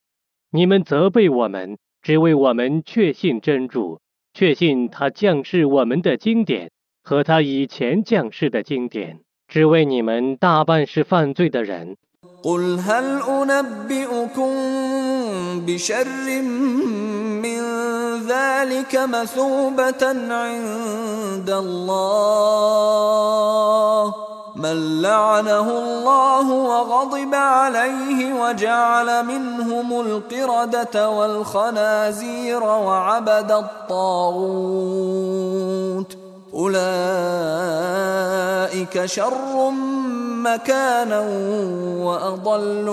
[SPEAKER 2] 你们责备我们，只为我们确信真主，确信他降世我们的经典和他以前降世的经典，只为你们大半是犯罪的人。
[SPEAKER 3] ذلك مثوبة عند الله من لعنه الله وغضب عليه وجعل منهم القردة والخنازير وعبد الطاغوت أولئك شر مكانا وأضل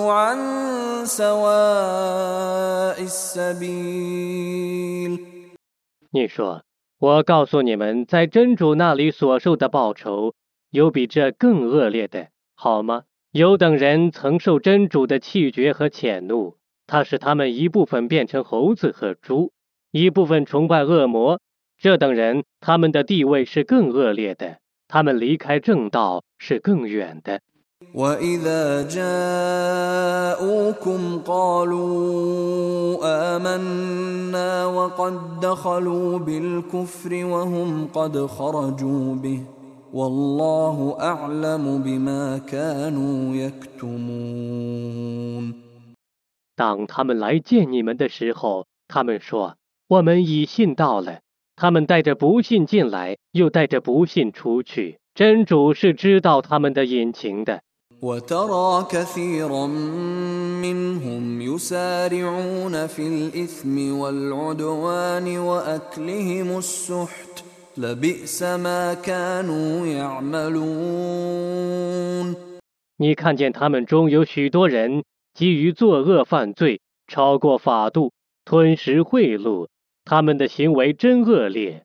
[SPEAKER 2] 你说，我告诉你们，在真主那里所受的报酬，有比这更恶劣的，好吗？有等人曾受真主的气绝和谴怒，他使他们一部分变成猴子和猪，一部分崇拜恶魔，这等人，他们的地位是更恶劣的，他们离开正道是更远的。当他们来见你们的时候，他们说：“我们已信道了，他们带着不信进来，又带着不信出去。真主是知道他们的隐情的。你看见他们中有许多人基于作恶犯罪，超过法度，吞食贿赂。他们的行为真恶劣。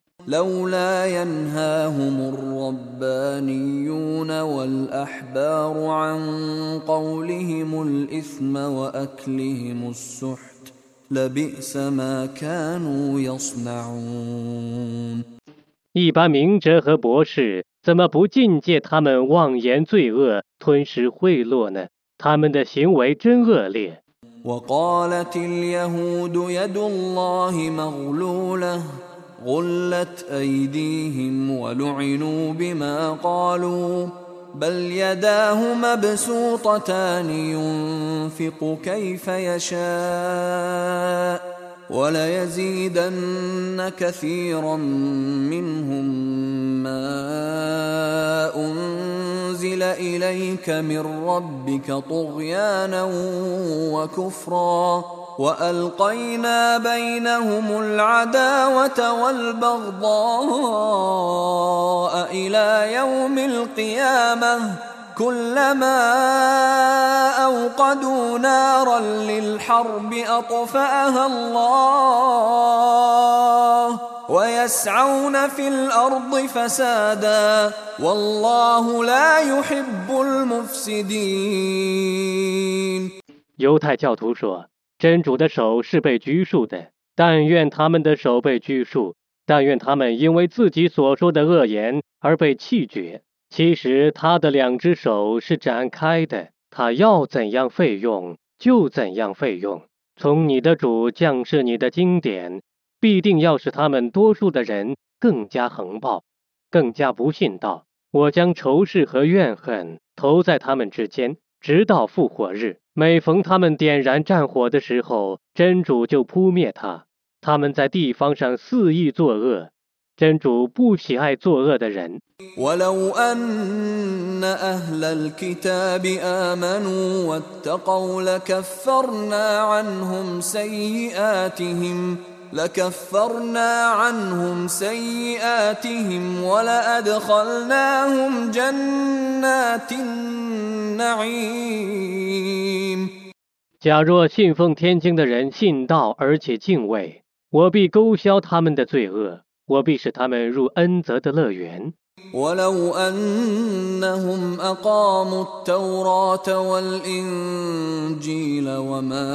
[SPEAKER 2] 一般明哲和博士怎么不禁戒他们妄言罪恶吞噬贿赂呢？他们的行为真恶劣。
[SPEAKER 3] وقالت اليهود يد الله مغلولة غلت أيديهم ولعنوا بما قالوا بل يداه مبسوطتان ينفق كيف يشاء. وليزيدن كثيرا منهم ما أنزل إليك من ربك طغيانا وكفرا وألقينا بينهم العداوة والبغضاء إلى يوم القيامة
[SPEAKER 2] 犹太教徒说：“真主的手是被拘束的，但愿他们的手被拘束，但愿他们因为自己所说的恶言而被弃绝。”其实他的两只手是展开的，他要怎样费用就怎样费用。从你的主降示你的经典，必定要使他们多数的人更加横暴，更加不信道。我将仇视和怨恨投在他们之间，直到复活日。每逢他们点燃战火的时候，真主就扑灭他。他们在地方上肆意作恶，真主不喜爱作恶的人。假若信奉天经的人信道而且敬畏，我必勾销他们的罪恶。我必使他们入恩泽的乐园。
[SPEAKER 3] ولو أنهم أقاموا التوراة والإنجيل وما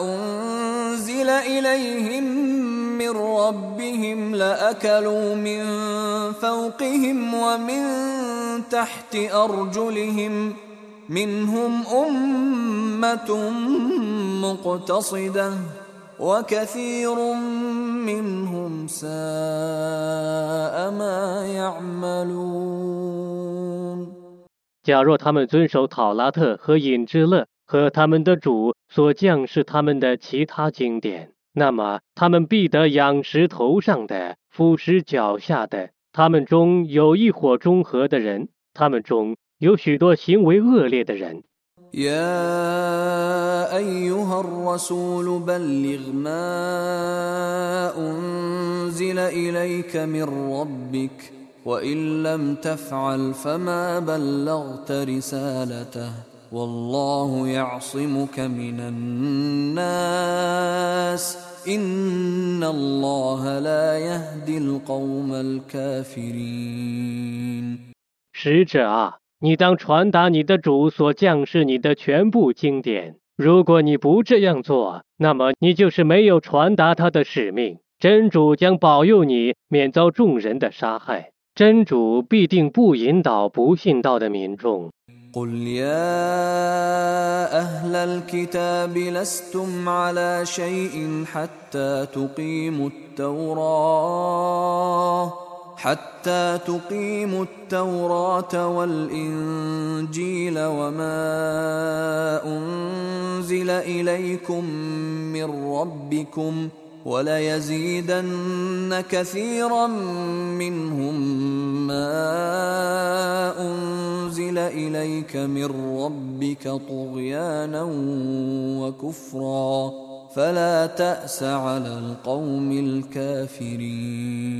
[SPEAKER 3] أنزل إليهم من ربهم لأكلوا من فوقهم ومن تحت أرجلهم منهم أمة مقتصدة ۖ
[SPEAKER 2] 假若他们遵守讨拉特和隐之乐和他们的主所降示他们的其他经典那么他们必得仰食头上的俯视脚下的他们中有一伙中和的人他们中有许多行为恶劣的人
[SPEAKER 3] يا أيها الرسول بلغ ما أنزل إليك من ربك وإن لم تفعل فما بلغت رسالته. والله يعصمك من الناس. إن الله لا يهدي القوم الكافرين.
[SPEAKER 2] 使者啊，你当传达你的主所降世你的全部经典。如果你不这样做那么你就是没有传达他的使命。真主将保佑你免遭众人的杀害。真主必定不引导不信道的民众。
[SPEAKER 3] حتى تقيموا التوراة والإنجيل وما أنزل إليكم من ربكم وليزيدن كثيرا منهم ما أنزل إليك من ربك طغيانا وكفرا فلا تأس على القوم الكافرين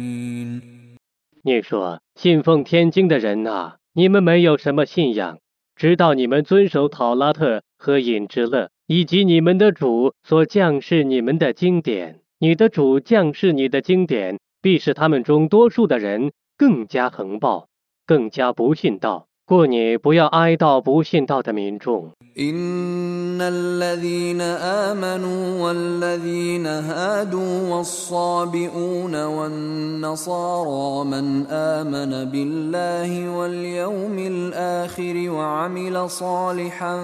[SPEAKER 2] 你说，信奉天经的人呐、你们没有什么信仰，直到你们遵守讨拉特和隐之乐，以及你们的主所降示你们的经典。你的主降示你的经典，必使他们中多数的人更加横暴，更加不信道。故你不要哀悼不信道的民众。
[SPEAKER 3] إن الذين آمنوا والذين هادوا والصابئون والنصارى من آمن بالله واليوم الآخر وعمل صالحا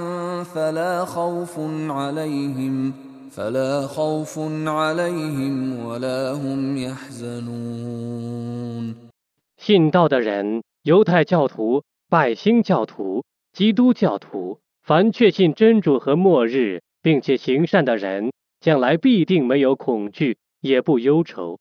[SPEAKER 3] فلا خوف عليهم فلا خوف عليهم ولا هم يحزنون.
[SPEAKER 2] 信道的人，犹太教徒拜星教徒、基督教徒，凡确信真主和末日并且行善的人，将来必定没有恐惧，也不忧愁。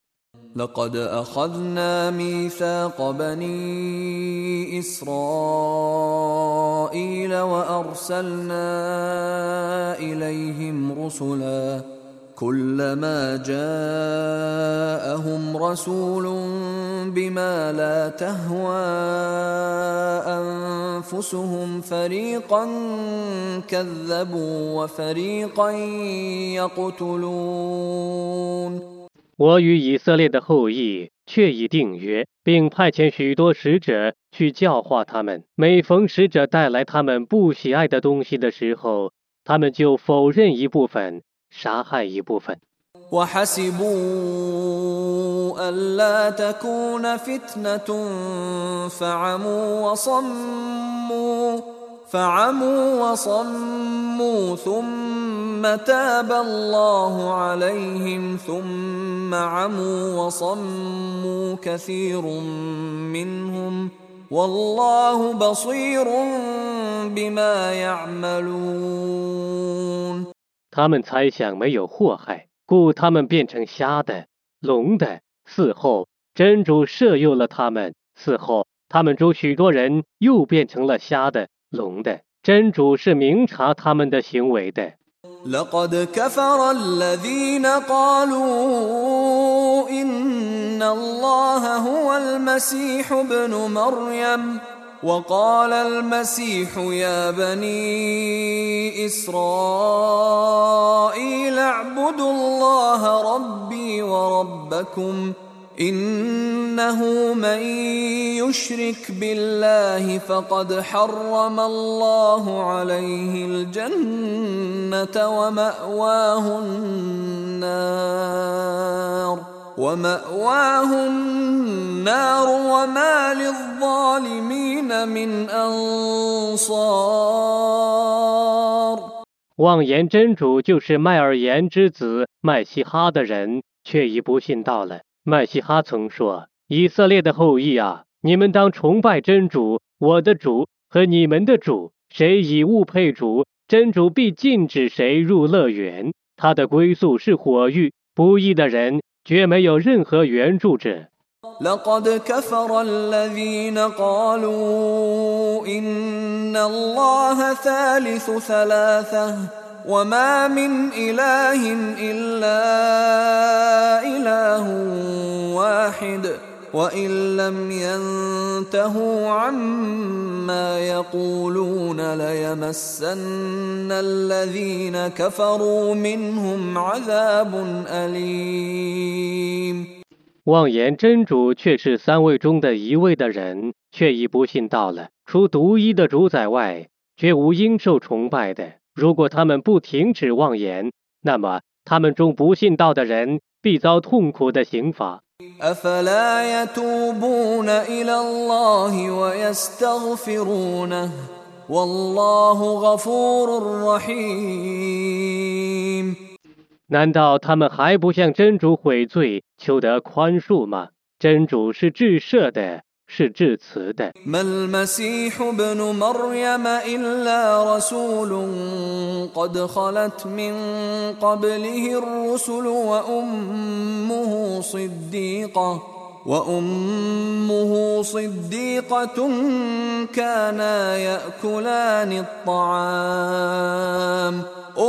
[SPEAKER 2] 我与以色列的后裔却已定约，并派遣许多使者去教化他们。每逢使者带来他们不喜爱的东西的时候，他们就否认一部分，杀害一部分。
[SPEAKER 3] وحسبوا ألا تكون فتنة فعموا وصموا فعموا وصموا ثم تاب الله عليهم ثم عموا وصموا كثير منهم والله بصير بما يعملون
[SPEAKER 2] 他们猜想没有祸害故他们变成瞎的聋的死后真主赦诱了他们死后他们中许多人又变成了瞎的聋的真主是明察他们的行为的。
[SPEAKER 3] وقال المسيح يا بني إسرائيل اعبدوا الله ربي وربكم إنه من يشرك بالله فقد حرم الله عليه الجنة ومأواه النار
[SPEAKER 2] 望言真主就是麦尔言之子麦西哈的人，却已不信道了。麦西哈曾说：“以色列的后裔啊，你们当崇拜真主，我的主和你们的主。谁以物配主，真主必禁止谁入乐园，他的归宿是火狱。不义的人。”绝没有任何援助者。
[SPEAKER 3] وإن لم
[SPEAKER 2] 妄言真主却是三位中的一位的人，却已不信道了。除独一的主宰外，绝无应受崇拜的。如果他们不停止妄言，那么他们中不信道的人必遭痛苦的刑罚。难道他们还不向真主悔罪求得宽恕吗？真主是至赦的。是致辞的。
[SPEAKER 3] وأمه المسيح ابن مريم إلا رسول قد خلت من قبله الرسل وأمه صديقة وأمه صديقة كانا يأكلان الطعام 迈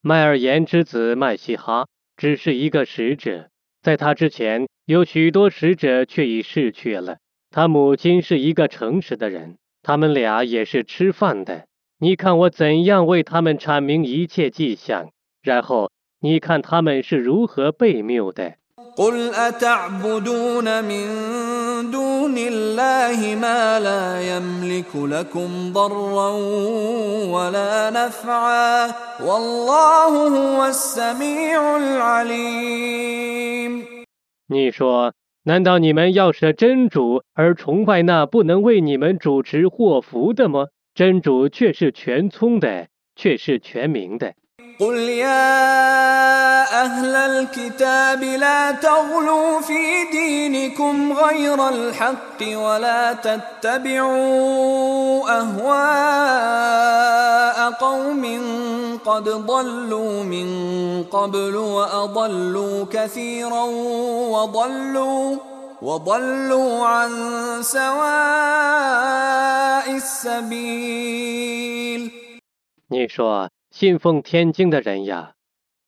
[SPEAKER 2] 麦尔言之子麦西哈只是一个使者，在他之前有许多使者却已逝去了。他母亲是一个诚实的人，他们俩也是吃饭的。你看我怎样为他们阐明一切迹象，然后你看他们是如何被谬的你说难道你们要舍真主而崇拜那不能为你们主持祸福的吗？真主却是全聪的却是全明的。
[SPEAKER 3] قل يا أهل الكتاب لا تغلوا في دينكم غير الحق ولا تتبعوا أهواء قوم قد ضلوا من قبل وأضلوا كثيرا وضلوا وضلوا عن سواء السبيل
[SPEAKER 2] 信奉天经的人呀，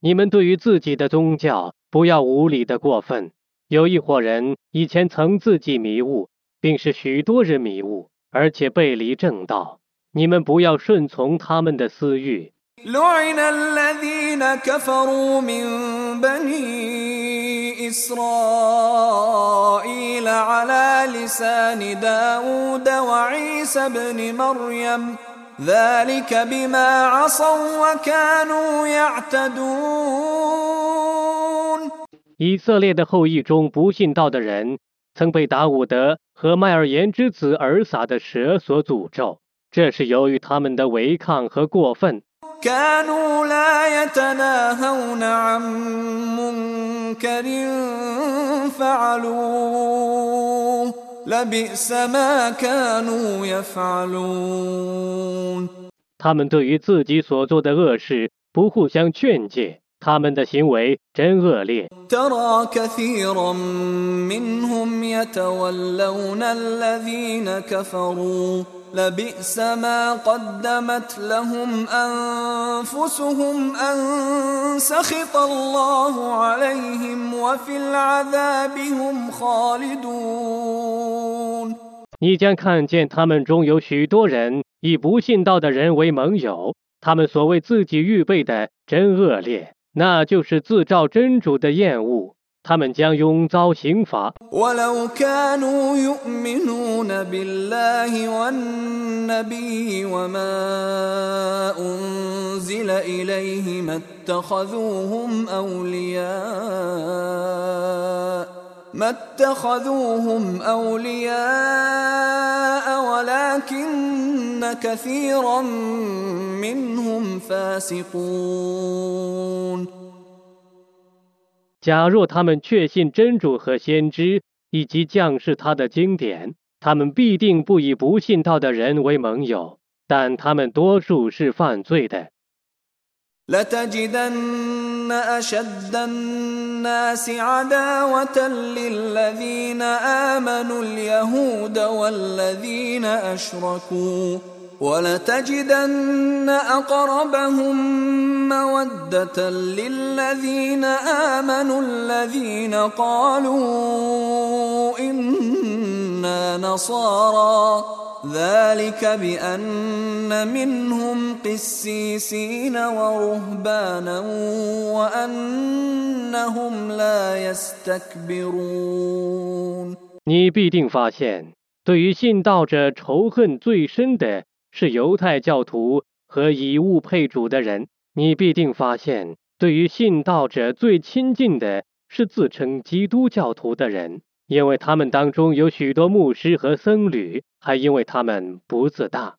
[SPEAKER 2] 你们对于自己的宗教不要无理的过分。有一伙人以前曾自己迷雾，并使许多人迷雾，而且背离正道。你们不要顺从他们的私欲。以色列的后裔中不信道的人曾被达伍德和迈尔言之子尔撒的蛇所诅咒这是由于他们的违抗和过分。他们对于自己所做的恶事不互相劝诫他们的行为真恶劣。你将看见他们中有许多人以不信道的人为盟友，他们所为自己预备的真恶劣，那就是自召真主的厌恶。他们将拥遭刑罚。
[SPEAKER 3] ولو كانوا يؤمنون بالله والنبي وما أنزل إليه ما اتخذوهم أولياء ما اتخذوهم أولياء ولكن كثيرا منهم فاسقون
[SPEAKER 2] 假若他们确信真主和先知，以及降世他的经典，他们必定不以不信道的人为盟友，但他们多数是犯罪的。
[SPEAKER 3] ولتجدن أقربهم مودة للذين آمنوا الذين قالوا إنا نصارى. ذلك بأن منهم قسيسين ورهبانا وأنهم لا يستكبرون.
[SPEAKER 2] 是犹太教徒和以物配主的人；你必定发现，对于信道者最亲近的是自称基督教徒的人。因为他们当中有许多牧师和僧侣，还因为他们不自大。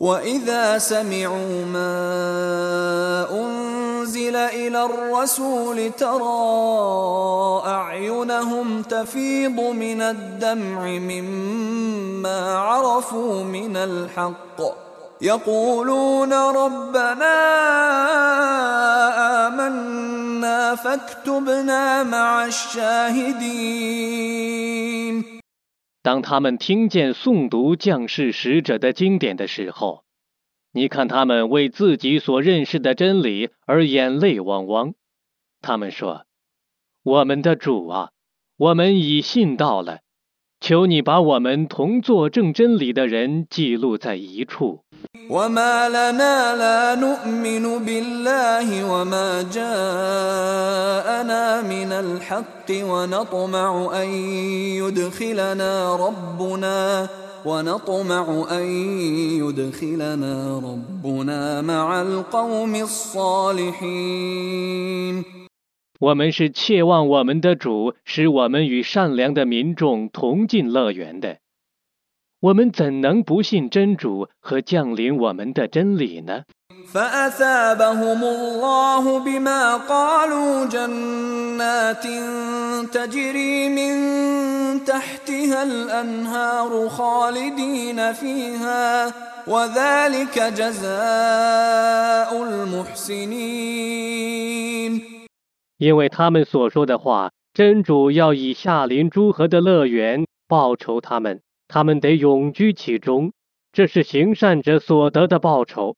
[SPEAKER 3] وإذا سمعوا ما أنزل إلى الرسول ترى أعينهم تفيض من الدمع مما عرفوا من الحق يقولون ربنا آمنا فاكتبنا مع الشاهدين
[SPEAKER 2] 当他们听见诵读将士使者的经典的时候，你看他们为自己所认识的真理而眼泪汪汪。他们说：“我们的主啊，我们已信到了，求你把我们同作正真理的人记录在一处。我们是切望我们的主使我们与善良的民众同进乐园的。我们怎能不信真主和降临我们的真理呢？因为他们所说的话，真主要以下临诸河的乐园报酬他们。他们得永居其中，这是行善者所得的报酬。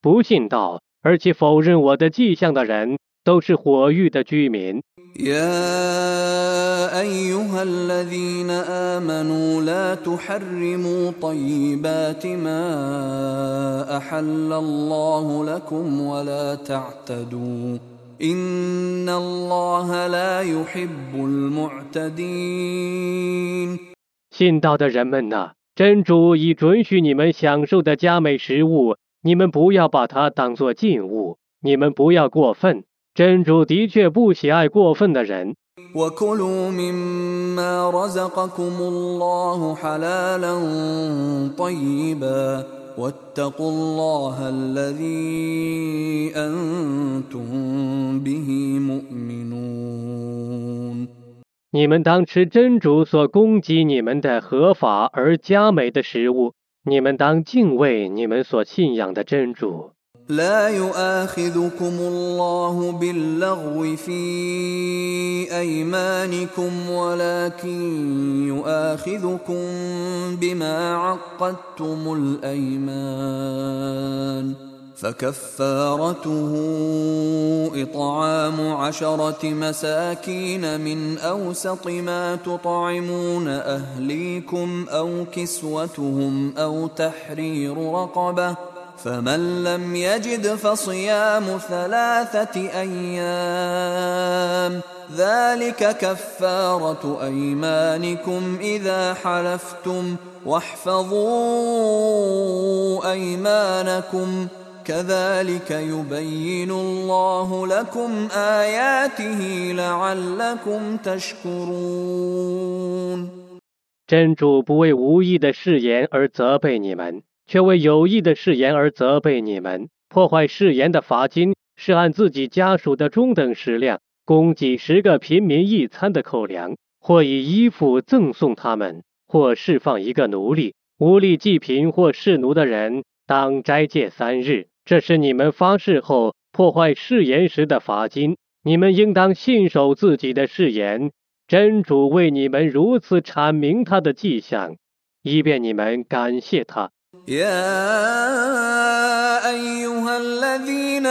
[SPEAKER 2] 不信道而且否认我的迹象的人，都是火域的居民。
[SPEAKER 3] يا أيها الذين آمنوا لا تحرموا طيبات ما أحل الله لكم ولا تعتدوا إن الله لا يحب الاعتدين。
[SPEAKER 2] 信道的人们呐，真主已准许你们享受的佳美食物，你们不要把它当做禁物，你们不要过分。真主的确不喜爱过分的人。你们当吃真主所攻击你们的合法而佳美的食物，你们当敬畏你们所信仰的真主。
[SPEAKER 3] لا يؤاخذكم الله باللغو في أيمانكم ولكن يؤاخذكم بما عقدتم الأيمان. فكفارته إطعام عشرة مساكين من أوسط ما تطعمون أهليكم أو كسوتهم أو تحرير رقبة فمن لم يجد فصيام ثلاثة أيام ذلك كفارة أيمانكم إذا حلفتم واحفظوا أيمانكم. كذلك يبين الله لكم آياته لعلكم تشكرون.
[SPEAKER 2] 却为有意的誓言而责备你们。破坏誓言的罚金是按自己家属的中等食量，供给十个平民一餐的口粮，或以衣服赠送他们，或释放一个奴隶。无力济贫或侍奴的人，当斋戒三日。这是你们发誓后破坏誓言时的罚金。你们应当信守自己的誓言。真主为你们如此阐明他的迹象，以便你们感谢他。
[SPEAKER 3] يا أيها الذين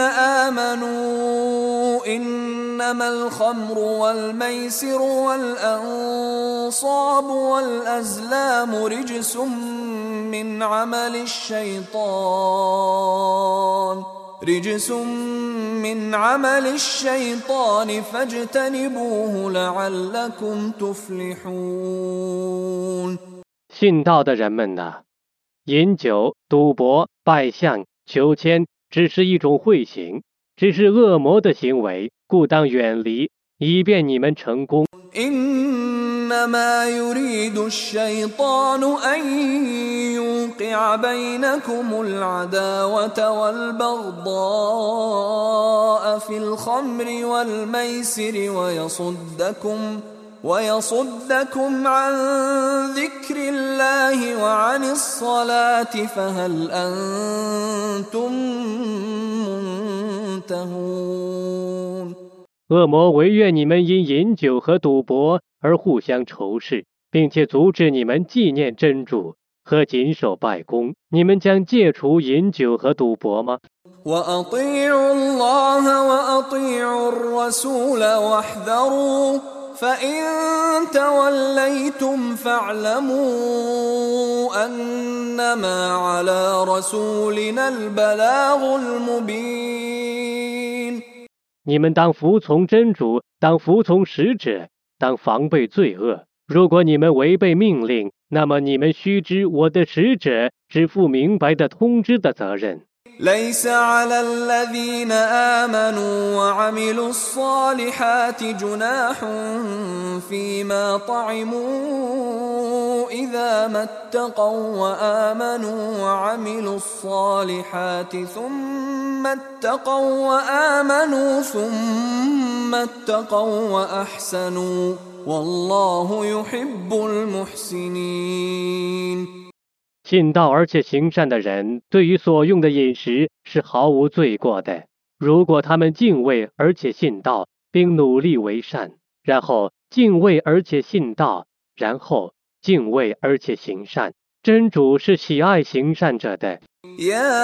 [SPEAKER 3] آمنوا إنما الخمر والميسر والأنصاب والأزلام رجس من عمل الشيطان رجس من عمل الشيطان فاجتنبوه لعلكم تفلحون
[SPEAKER 2] 信道的人们呢?饮酒、赌博、拜相、求签，只是一种会行，只是恶魔的行为，故当远离，以便你们成功。
[SPEAKER 3] 我要
[SPEAKER 2] 恶魔，惟愿你们因饮酒和赌博而互相仇视，并且阻止你们纪念真主和谨守拜功。你们将戒除饮酒和赌博吗？你们当服从真主，当服从使者，当防备罪恶。如果你们违背命令，那么你们须知我的使者只负明白的通知的责任。
[SPEAKER 3] ليس على الذين آمنوا وعملوا الصالحات جناح فيما طعموا إذا ما اتقوا وآمنوا وعملوا الصالحات ثم اتقوا وآمنوا ثم اتقوا وأحسنوا والله يحب المحسنين.
[SPEAKER 2] 信道而且行善的人，对于所用的饮食是毫无罪过的。如果他们敬畏而且信道，并努力为善，然后敬畏而且信道，然后敬畏而且行善，真主是喜爱行善者的。
[SPEAKER 3] يا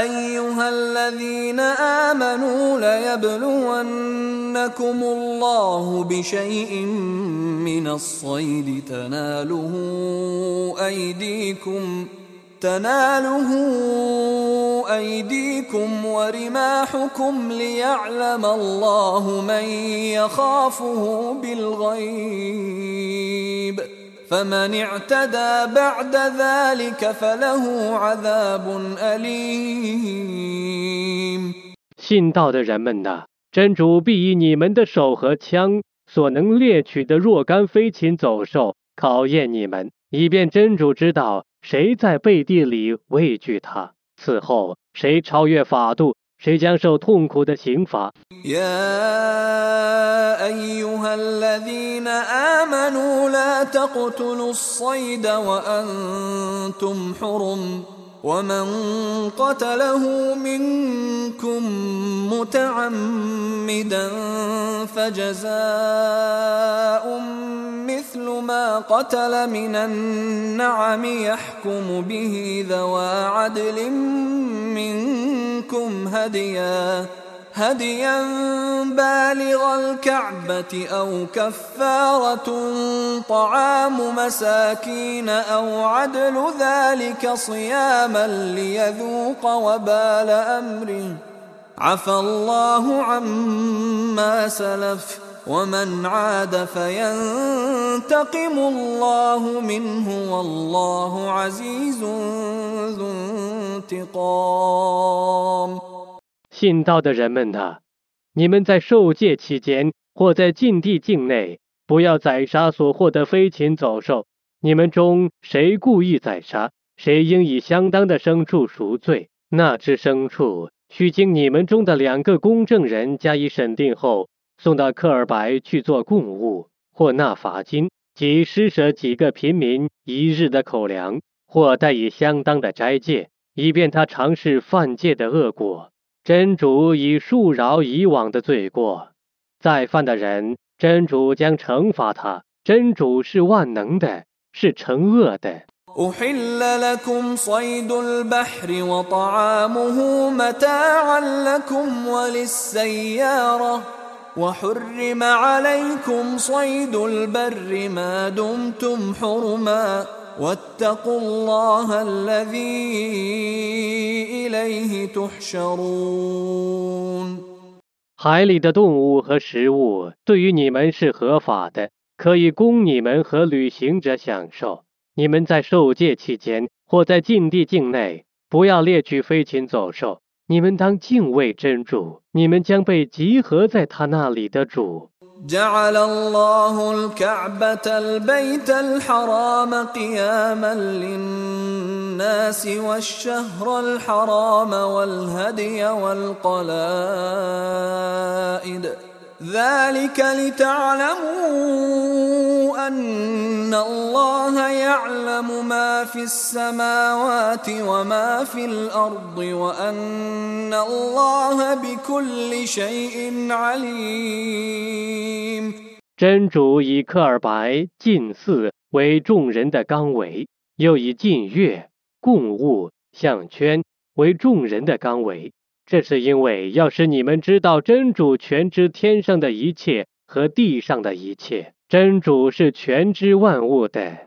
[SPEAKER 3] أيها الذين آمنوا ليبلونكم الله بشيء من الصيد تناله أيديكم تناله أيديكم ورماحكم ليعلم الله من يخافه بالغيب
[SPEAKER 2] 信道的人们呐、真主必以你们的手和枪所能猎取的若干飞禽走兽考验你们，以便真主知道谁在背地里畏惧他。此后，谁超越法度谁将受痛苦的刑罚。
[SPEAKER 3] ومن قتله منكم متعمدا فجزاء مثل ما قتل من النعم يحكم به ذوى عدل منكم هديا هديا بالغ الكعبة أو كفارة طعام مساكين أو عدل ذلك صياما ليذوق وبال أمره. عفى الله عما سلف ومن عاد فينتقم الله منه والله عزيز ذو انتقام.
[SPEAKER 2] 信道的人们呐，你们在受戒期间或在禁地境内，不要宰杀所获得飞禽走兽。你们中谁故意宰杀，谁应以相当的牲畜赎罪。那只牲畜需经你们中的两个公证人加以审定后，送到克尔白去做供物，或纳罚金，即施舍几个平民一日的口粮，或带以相当的斋戒，以便他尝试犯戒的恶果。真主以恕饶以往的罪过再犯的人真主将惩罚他。真主是万能的是惩恶的。海里的动物和食物对于你们是合法的，可以供你们和旅行者享受。你们在受戒期间或在禁地境内，不要猎取飞禽走兽。你们当敬畏真主，你们将被集合在他那里的主。真主以克尔白近似为众人的纲维又以近月共物项圈为众人的纲维。这是因为，要是你们知道真主全知天上的一切和地上的一切，真主是全知万物的。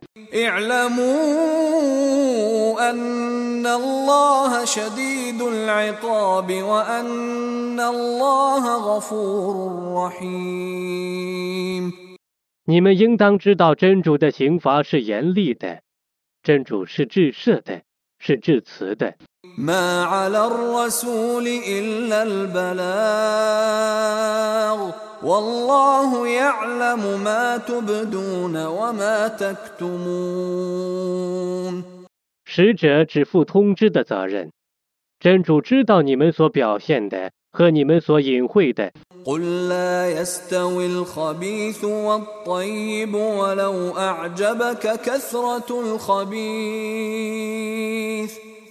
[SPEAKER 2] 你们应当知道，真主的刑罚是严厉的，真主是至赦的，是至慈的。
[SPEAKER 3] ما على الرسول إلا البلاغ والله يعلم ما تبدون وما تكتمون.
[SPEAKER 2] 使者只负通知的责任，真主知道你们所表现的和你们所隐晦的。
[SPEAKER 3] قل لا يستوي الخبيث والطيب ولو أعجبك كثرة الخبيث.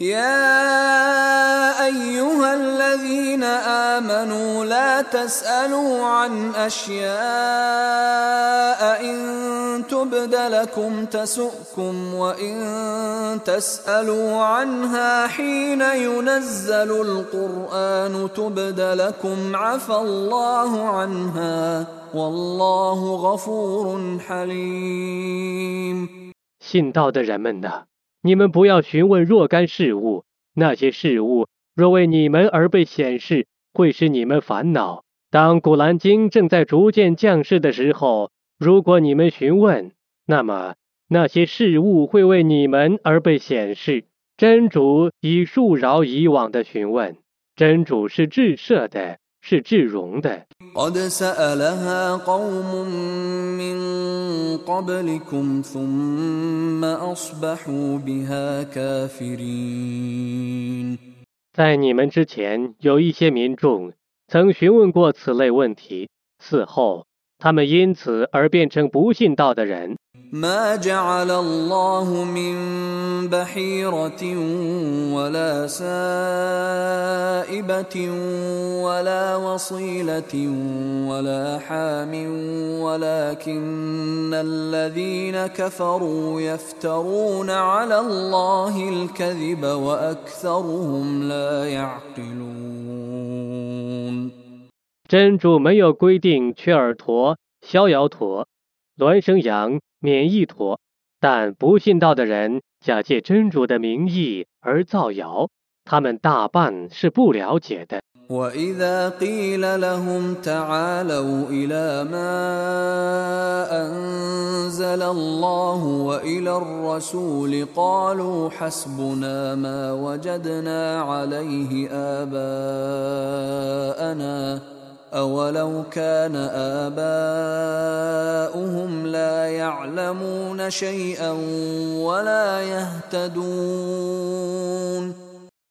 [SPEAKER 3] يا أيها الذين آمنوا لا تسألوا عن أشياء إن تبد لكم تسؤكم وإن تسألوا عنها حين ينزل القرآن تبد لكم عفى الله عنها والله غفور حليم
[SPEAKER 2] 信道的人们呢?你们不要询问若干事物，那些事物若为你们而被显示，会使你们烦恼。当古兰经正在逐渐降世的时候，如果你们询问，那么那些事物会为你们而被显示。真主已恕饶以往的询问，真主是至赦的，是智荣的。在你们之前，有一些民众曾询问过此类问题，此后。他们因此而变成不信道的人。真主没有规定缺耳陀、逍遥陀、孪生羊、免疫陀，但不信道的人假借真主的名义而造谣，他们大半是不了解的。
[SPEAKER 3] avoirdo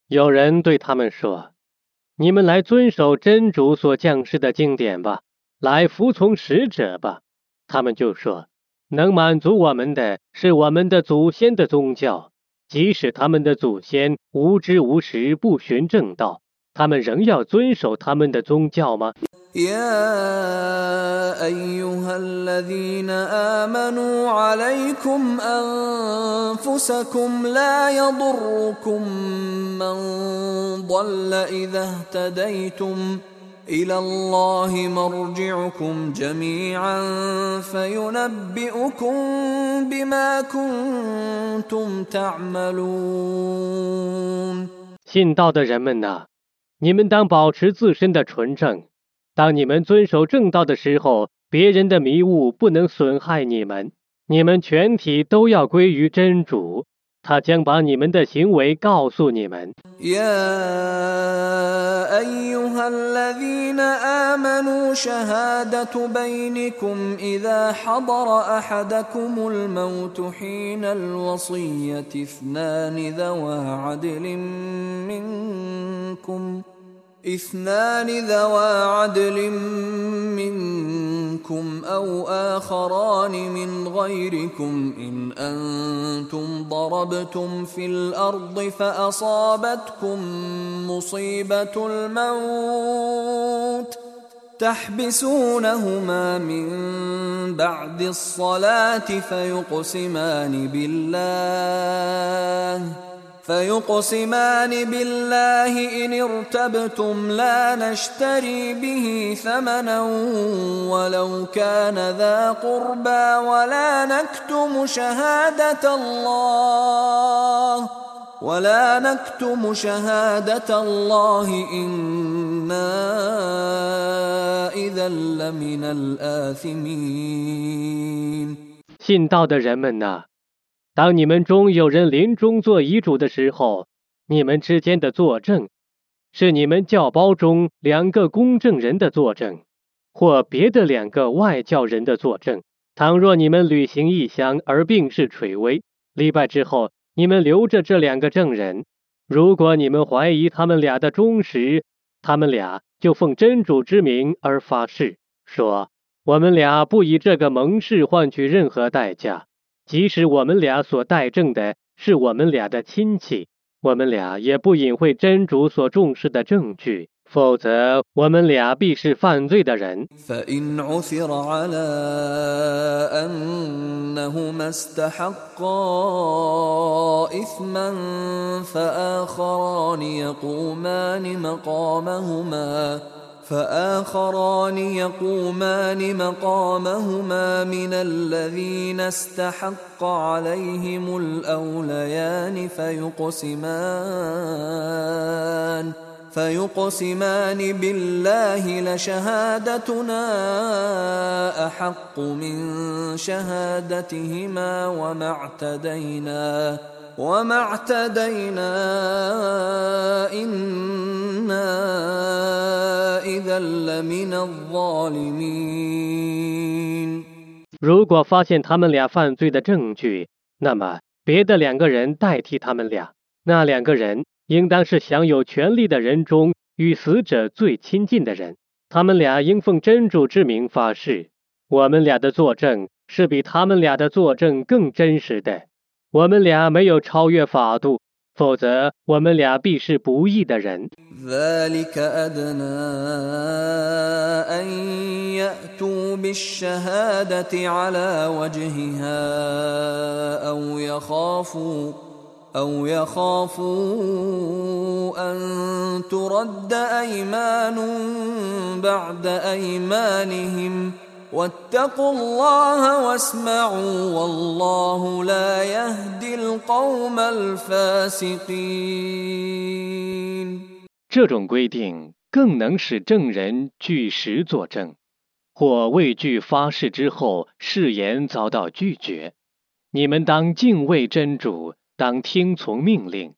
[SPEAKER 2] 有人对他们说你们来遵守真主所降世的经典吧来服从使者吧。他们就说能满足我们的是我们的祖先的宗教即使他们的祖先无知无识不循正道。他们仍要遵守他们的宗教吗
[SPEAKER 3] ？يا أيها الذين آمنوا عليكم أنفسكم لا يضركم من ظل إذا تديتم إلى الله مرجعكم جميعا فينبئكم بما كنتم تعملون。
[SPEAKER 2] 信道的人们呐！你们当保持自身的纯正。当你们遵守正道的时候，别人的迷雾不能损害你们。你们全体都要归于真主，他将把你们的行为告诉你们。
[SPEAKER 3] اثنان ذوا عدل منكم أو آخران من غيركم إن أنتم ضربتم في الأرض فأصابتكم مصيبة الموت تحبسونهما من بعد الصلاة فيقسمان بالله فيقسمان بالله إن ارتبتم لا نشتري به ثمنا ولو كان ذا قربى ولا نكتم شهادة الله ولا نكتم شهادة الله إنا إذا لمن الآثمين.
[SPEAKER 2] 信道的人们呐、啊，当你们中有人临终做遗嘱的时候，你们之间的作证是你们教包中两个公证人的作证，或别的两个外教人的作证。倘若你们旅行异乡而病逝垂危，礼拜之后，你们留着这两个证人。如果你们怀疑他们俩的忠实，他们俩就奉真主之名而发誓，说：“我们俩不以这个盟誓换取任何代价。”即使我们俩所代证的是我们俩的亲戚，我们俩也不隐晦真主所重视的证据，否则我们俩必是犯罪的人。
[SPEAKER 3] فآخران يقومان مقامهما من الذين استحق عليهم الأوليان فيقسمان فيقسمان بالله لشهادتنا أحق من شهادتهما وما اعتدينا 我们
[SPEAKER 2] 如果发现他们俩犯罪的证据，那么别的两个人代替他们俩，那两个人应当是享有权利的人中与死者最亲近的人，他们俩应奉真主之名发誓，我们俩的作证是比他们俩的作证更真实的。我们俩没有超越法度，否则我们俩必是不义的人。这种规定更能使证人据实作证或畏惧发誓之后誓言遭到拒绝。你们当敬畏真主当听从命令。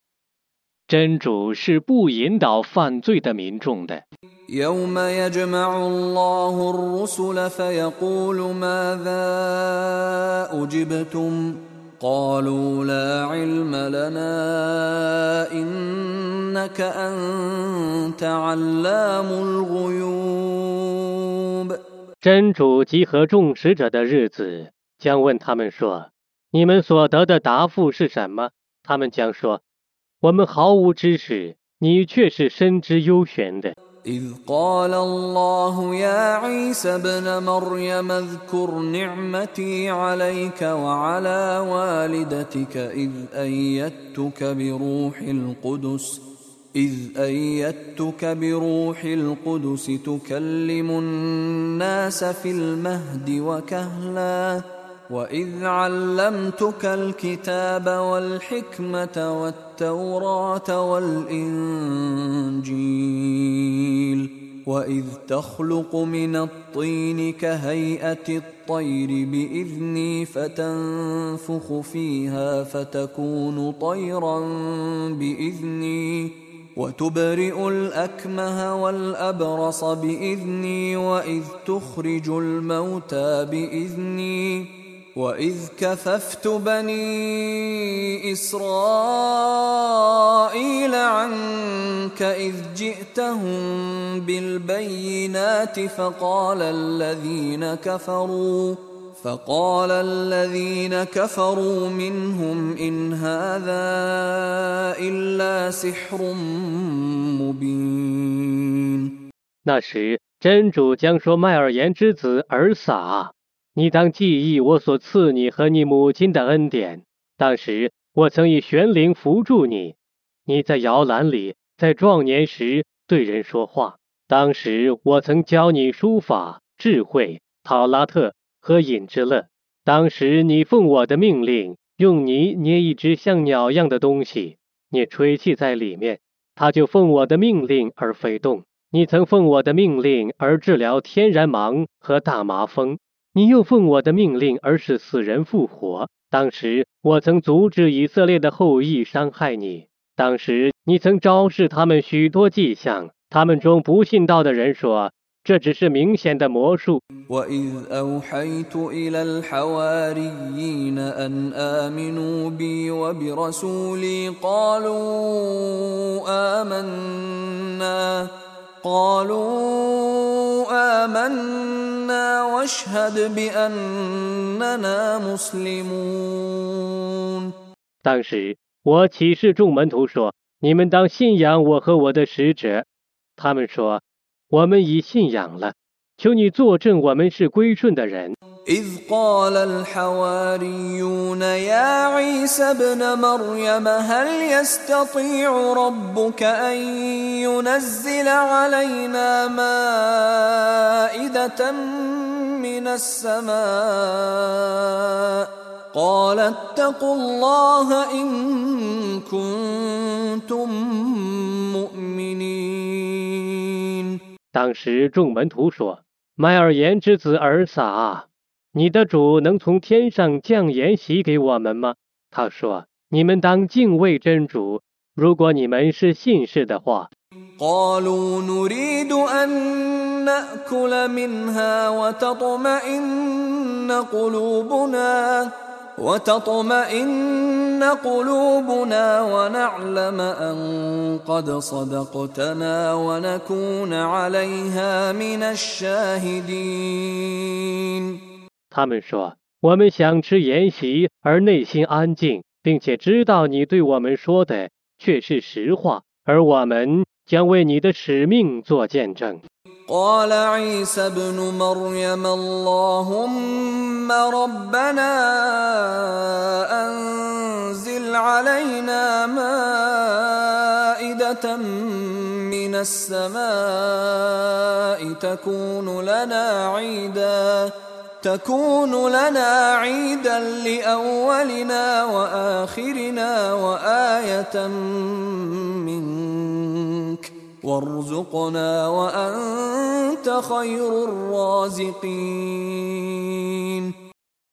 [SPEAKER 2] 真主是不引导犯罪的民众的。
[SPEAKER 3] يوم يجمع الله الرسل فيقول ماذا أجبتم قالوا لا علم لنا إنك أنت علام الغيوب
[SPEAKER 2] 真主集合众使者的日子，将问他们说：“你们所得的答复是什么？”他们将说：“我们毫无知识，你却是深知幽玄的。”
[SPEAKER 3] إذ قال الله يا عيسى ابن مريم اذكر نعمتي عليك وعلى والدتك إذ أيدتك بروح القدس إذ أيدتك بروح القدس تكلم الناس في المهد وكهلا. وإذ علمتك الكتاب والحكمة والتوراة والإنجيل وإذ تخلق من الطين كهيئة الطير بإذني فتنفخ فيها فتكون طيرا بإذني وتبرئ الأكمه والأبرص بإذني وإذ تخرج الموتى بإذني واذ كففت بني اسرائيل عنك اذ جئتهم بالبينات فقال الذين كفروا فقال الذين كفروا منهم ان هذا الا سحر مبين.
[SPEAKER 2] 那时，真主将说麦尔言之子尔撒。你当记忆我所赐你和你母亲的恩典。当时我曾以玄灵扶助你，你在摇篮里，在壮年时对人说话。当时我曾教你书法、智慧、塔拉特和隐之乐。当时你奉我的命令，用泥捏一只像鸟样的东西，你吹气在里面，它就奉我的命令而飞动。你曾奉我的命令而治疗天然盲和大麻风，你又奉我的命令而使死人复活当时我曾阻止以色列的后裔伤害你。当时你曾昭示他们许多迹象他们中不信道的人说这只是明显的魔术。当时我启示众门徒说你们当信仰我和我的使者。他们说我们已信仰了求你作证我们是归顺的人。
[SPEAKER 3] إذ قال الحواريون يا عيسى ابن مريم هل يستطيع ربك أن ينزل علينا مائدة من السماء؟ قال اتقوا الله إن كنتم مؤمنين.
[SPEAKER 2] 当时众门徒说：“麦尔言之子尔撒啊，你的主能从天上降筵席给我们吗？”他说：“你们当敬畏真主，如果你们是信士的话。”他们说我们想吃筵席，而内心安静，并且知道你对我们说的却是实话，而我们将为你的使命做见证。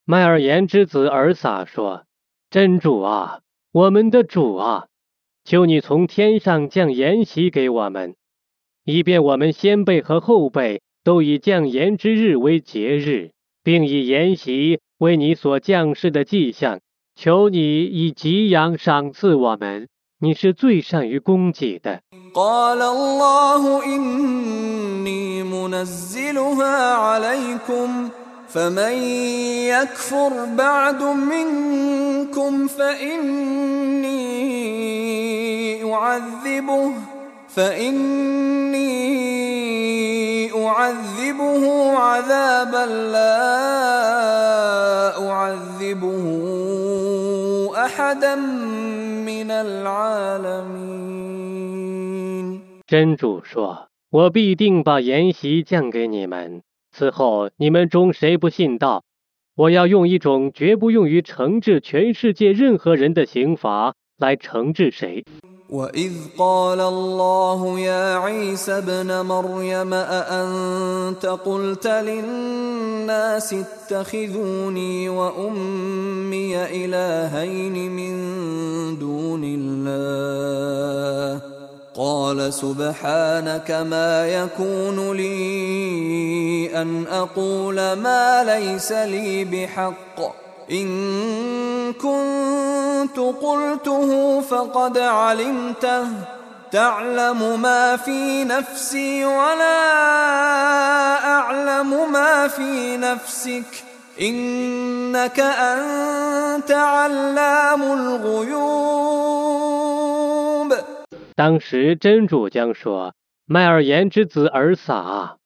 [SPEAKER 2] 麦尔言之子尔撒说：“真主啊，我们的主啊，求你从天上降言席给我们，以便我们先辈和后辈都以降言之日为节日。”并以筵席为你所降世的迹象，求你以吉阳赏赐我们。你是最善于供给的。真主说：“我必定把筵席降给你们。此后，你们中谁不信道，我要用一种绝不用于惩治全世界任何人的刑罚来惩治谁。”
[SPEAKER 3] وإذ قال الله يا عيسى ابن مريم أأنت قلت للناس اتخذوني وأمي إلهين من دون الله قال سبحانك ما يكون لي أن أقول ما ليس لي بحق إن كنت قلته فقد علمته. تعلم ما في نفسي ولا أعلم ما في نفسك. إنك أنت علام الغيوب.
[SPEAKER 2] 当时真主将说：“麦尔言之子尔撒，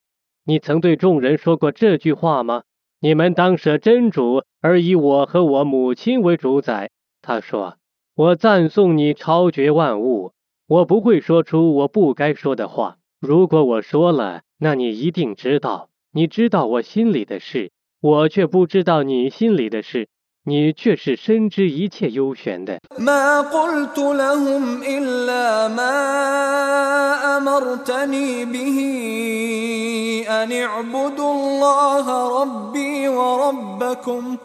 [SPEAKER 2] 你曾对众人说过这句话吗？”你们当舍真主，而以我和我母亲为主宰。”他说：“我赞颂你超绝万物，我不会说出我不该说的话。如果我说了，那你一定知道，你知道我心里的事，我却不知道你心里的事，你却是深知一切幽玄的。”
[SPEAKER 3] أن اعبدوا الله ربي وربكم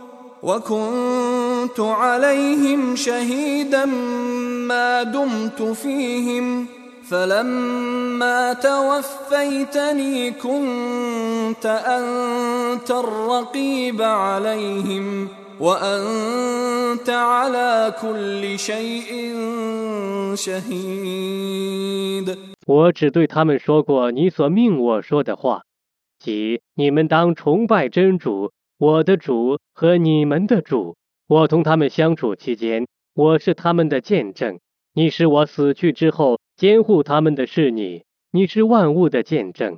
[SPEAKER 3] وكنت عليهم شهيدا ما دمت فيهم فلما توفيتني كنت أنت الرقيب عليهم وأنت على كل شيء شهيد.
[SPEAKER 2] 我只对他们说过你所命我说的话，即你们当崇拜真主，我的主和你们的主。我同他们相处期间，我是他们的见证。你是我死去之后监护他们的是你，你是万物的见证。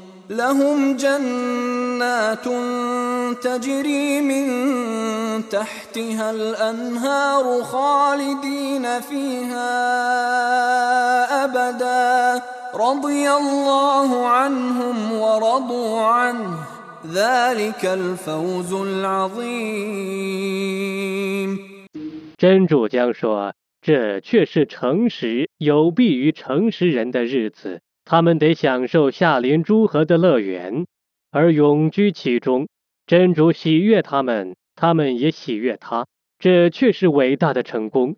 [SPEAKER 3] لهم جنات تجري من تحتها الأنهار خالدين فيها أبدا. رضي الله عنهم ورضوا عنه. ذلك الفوز العظيم.
[SPEAKER 2] 真主将说：“这却是诚实有裨于诚实人的日子。”他们得享受夏林诸河的乐园而永居其中真主喜悦他们他们也喜悦他这却是伟大的成功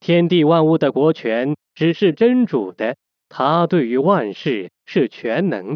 [SPEAKER 2] 天地万物的国权只是真主的他对于万事是全能的。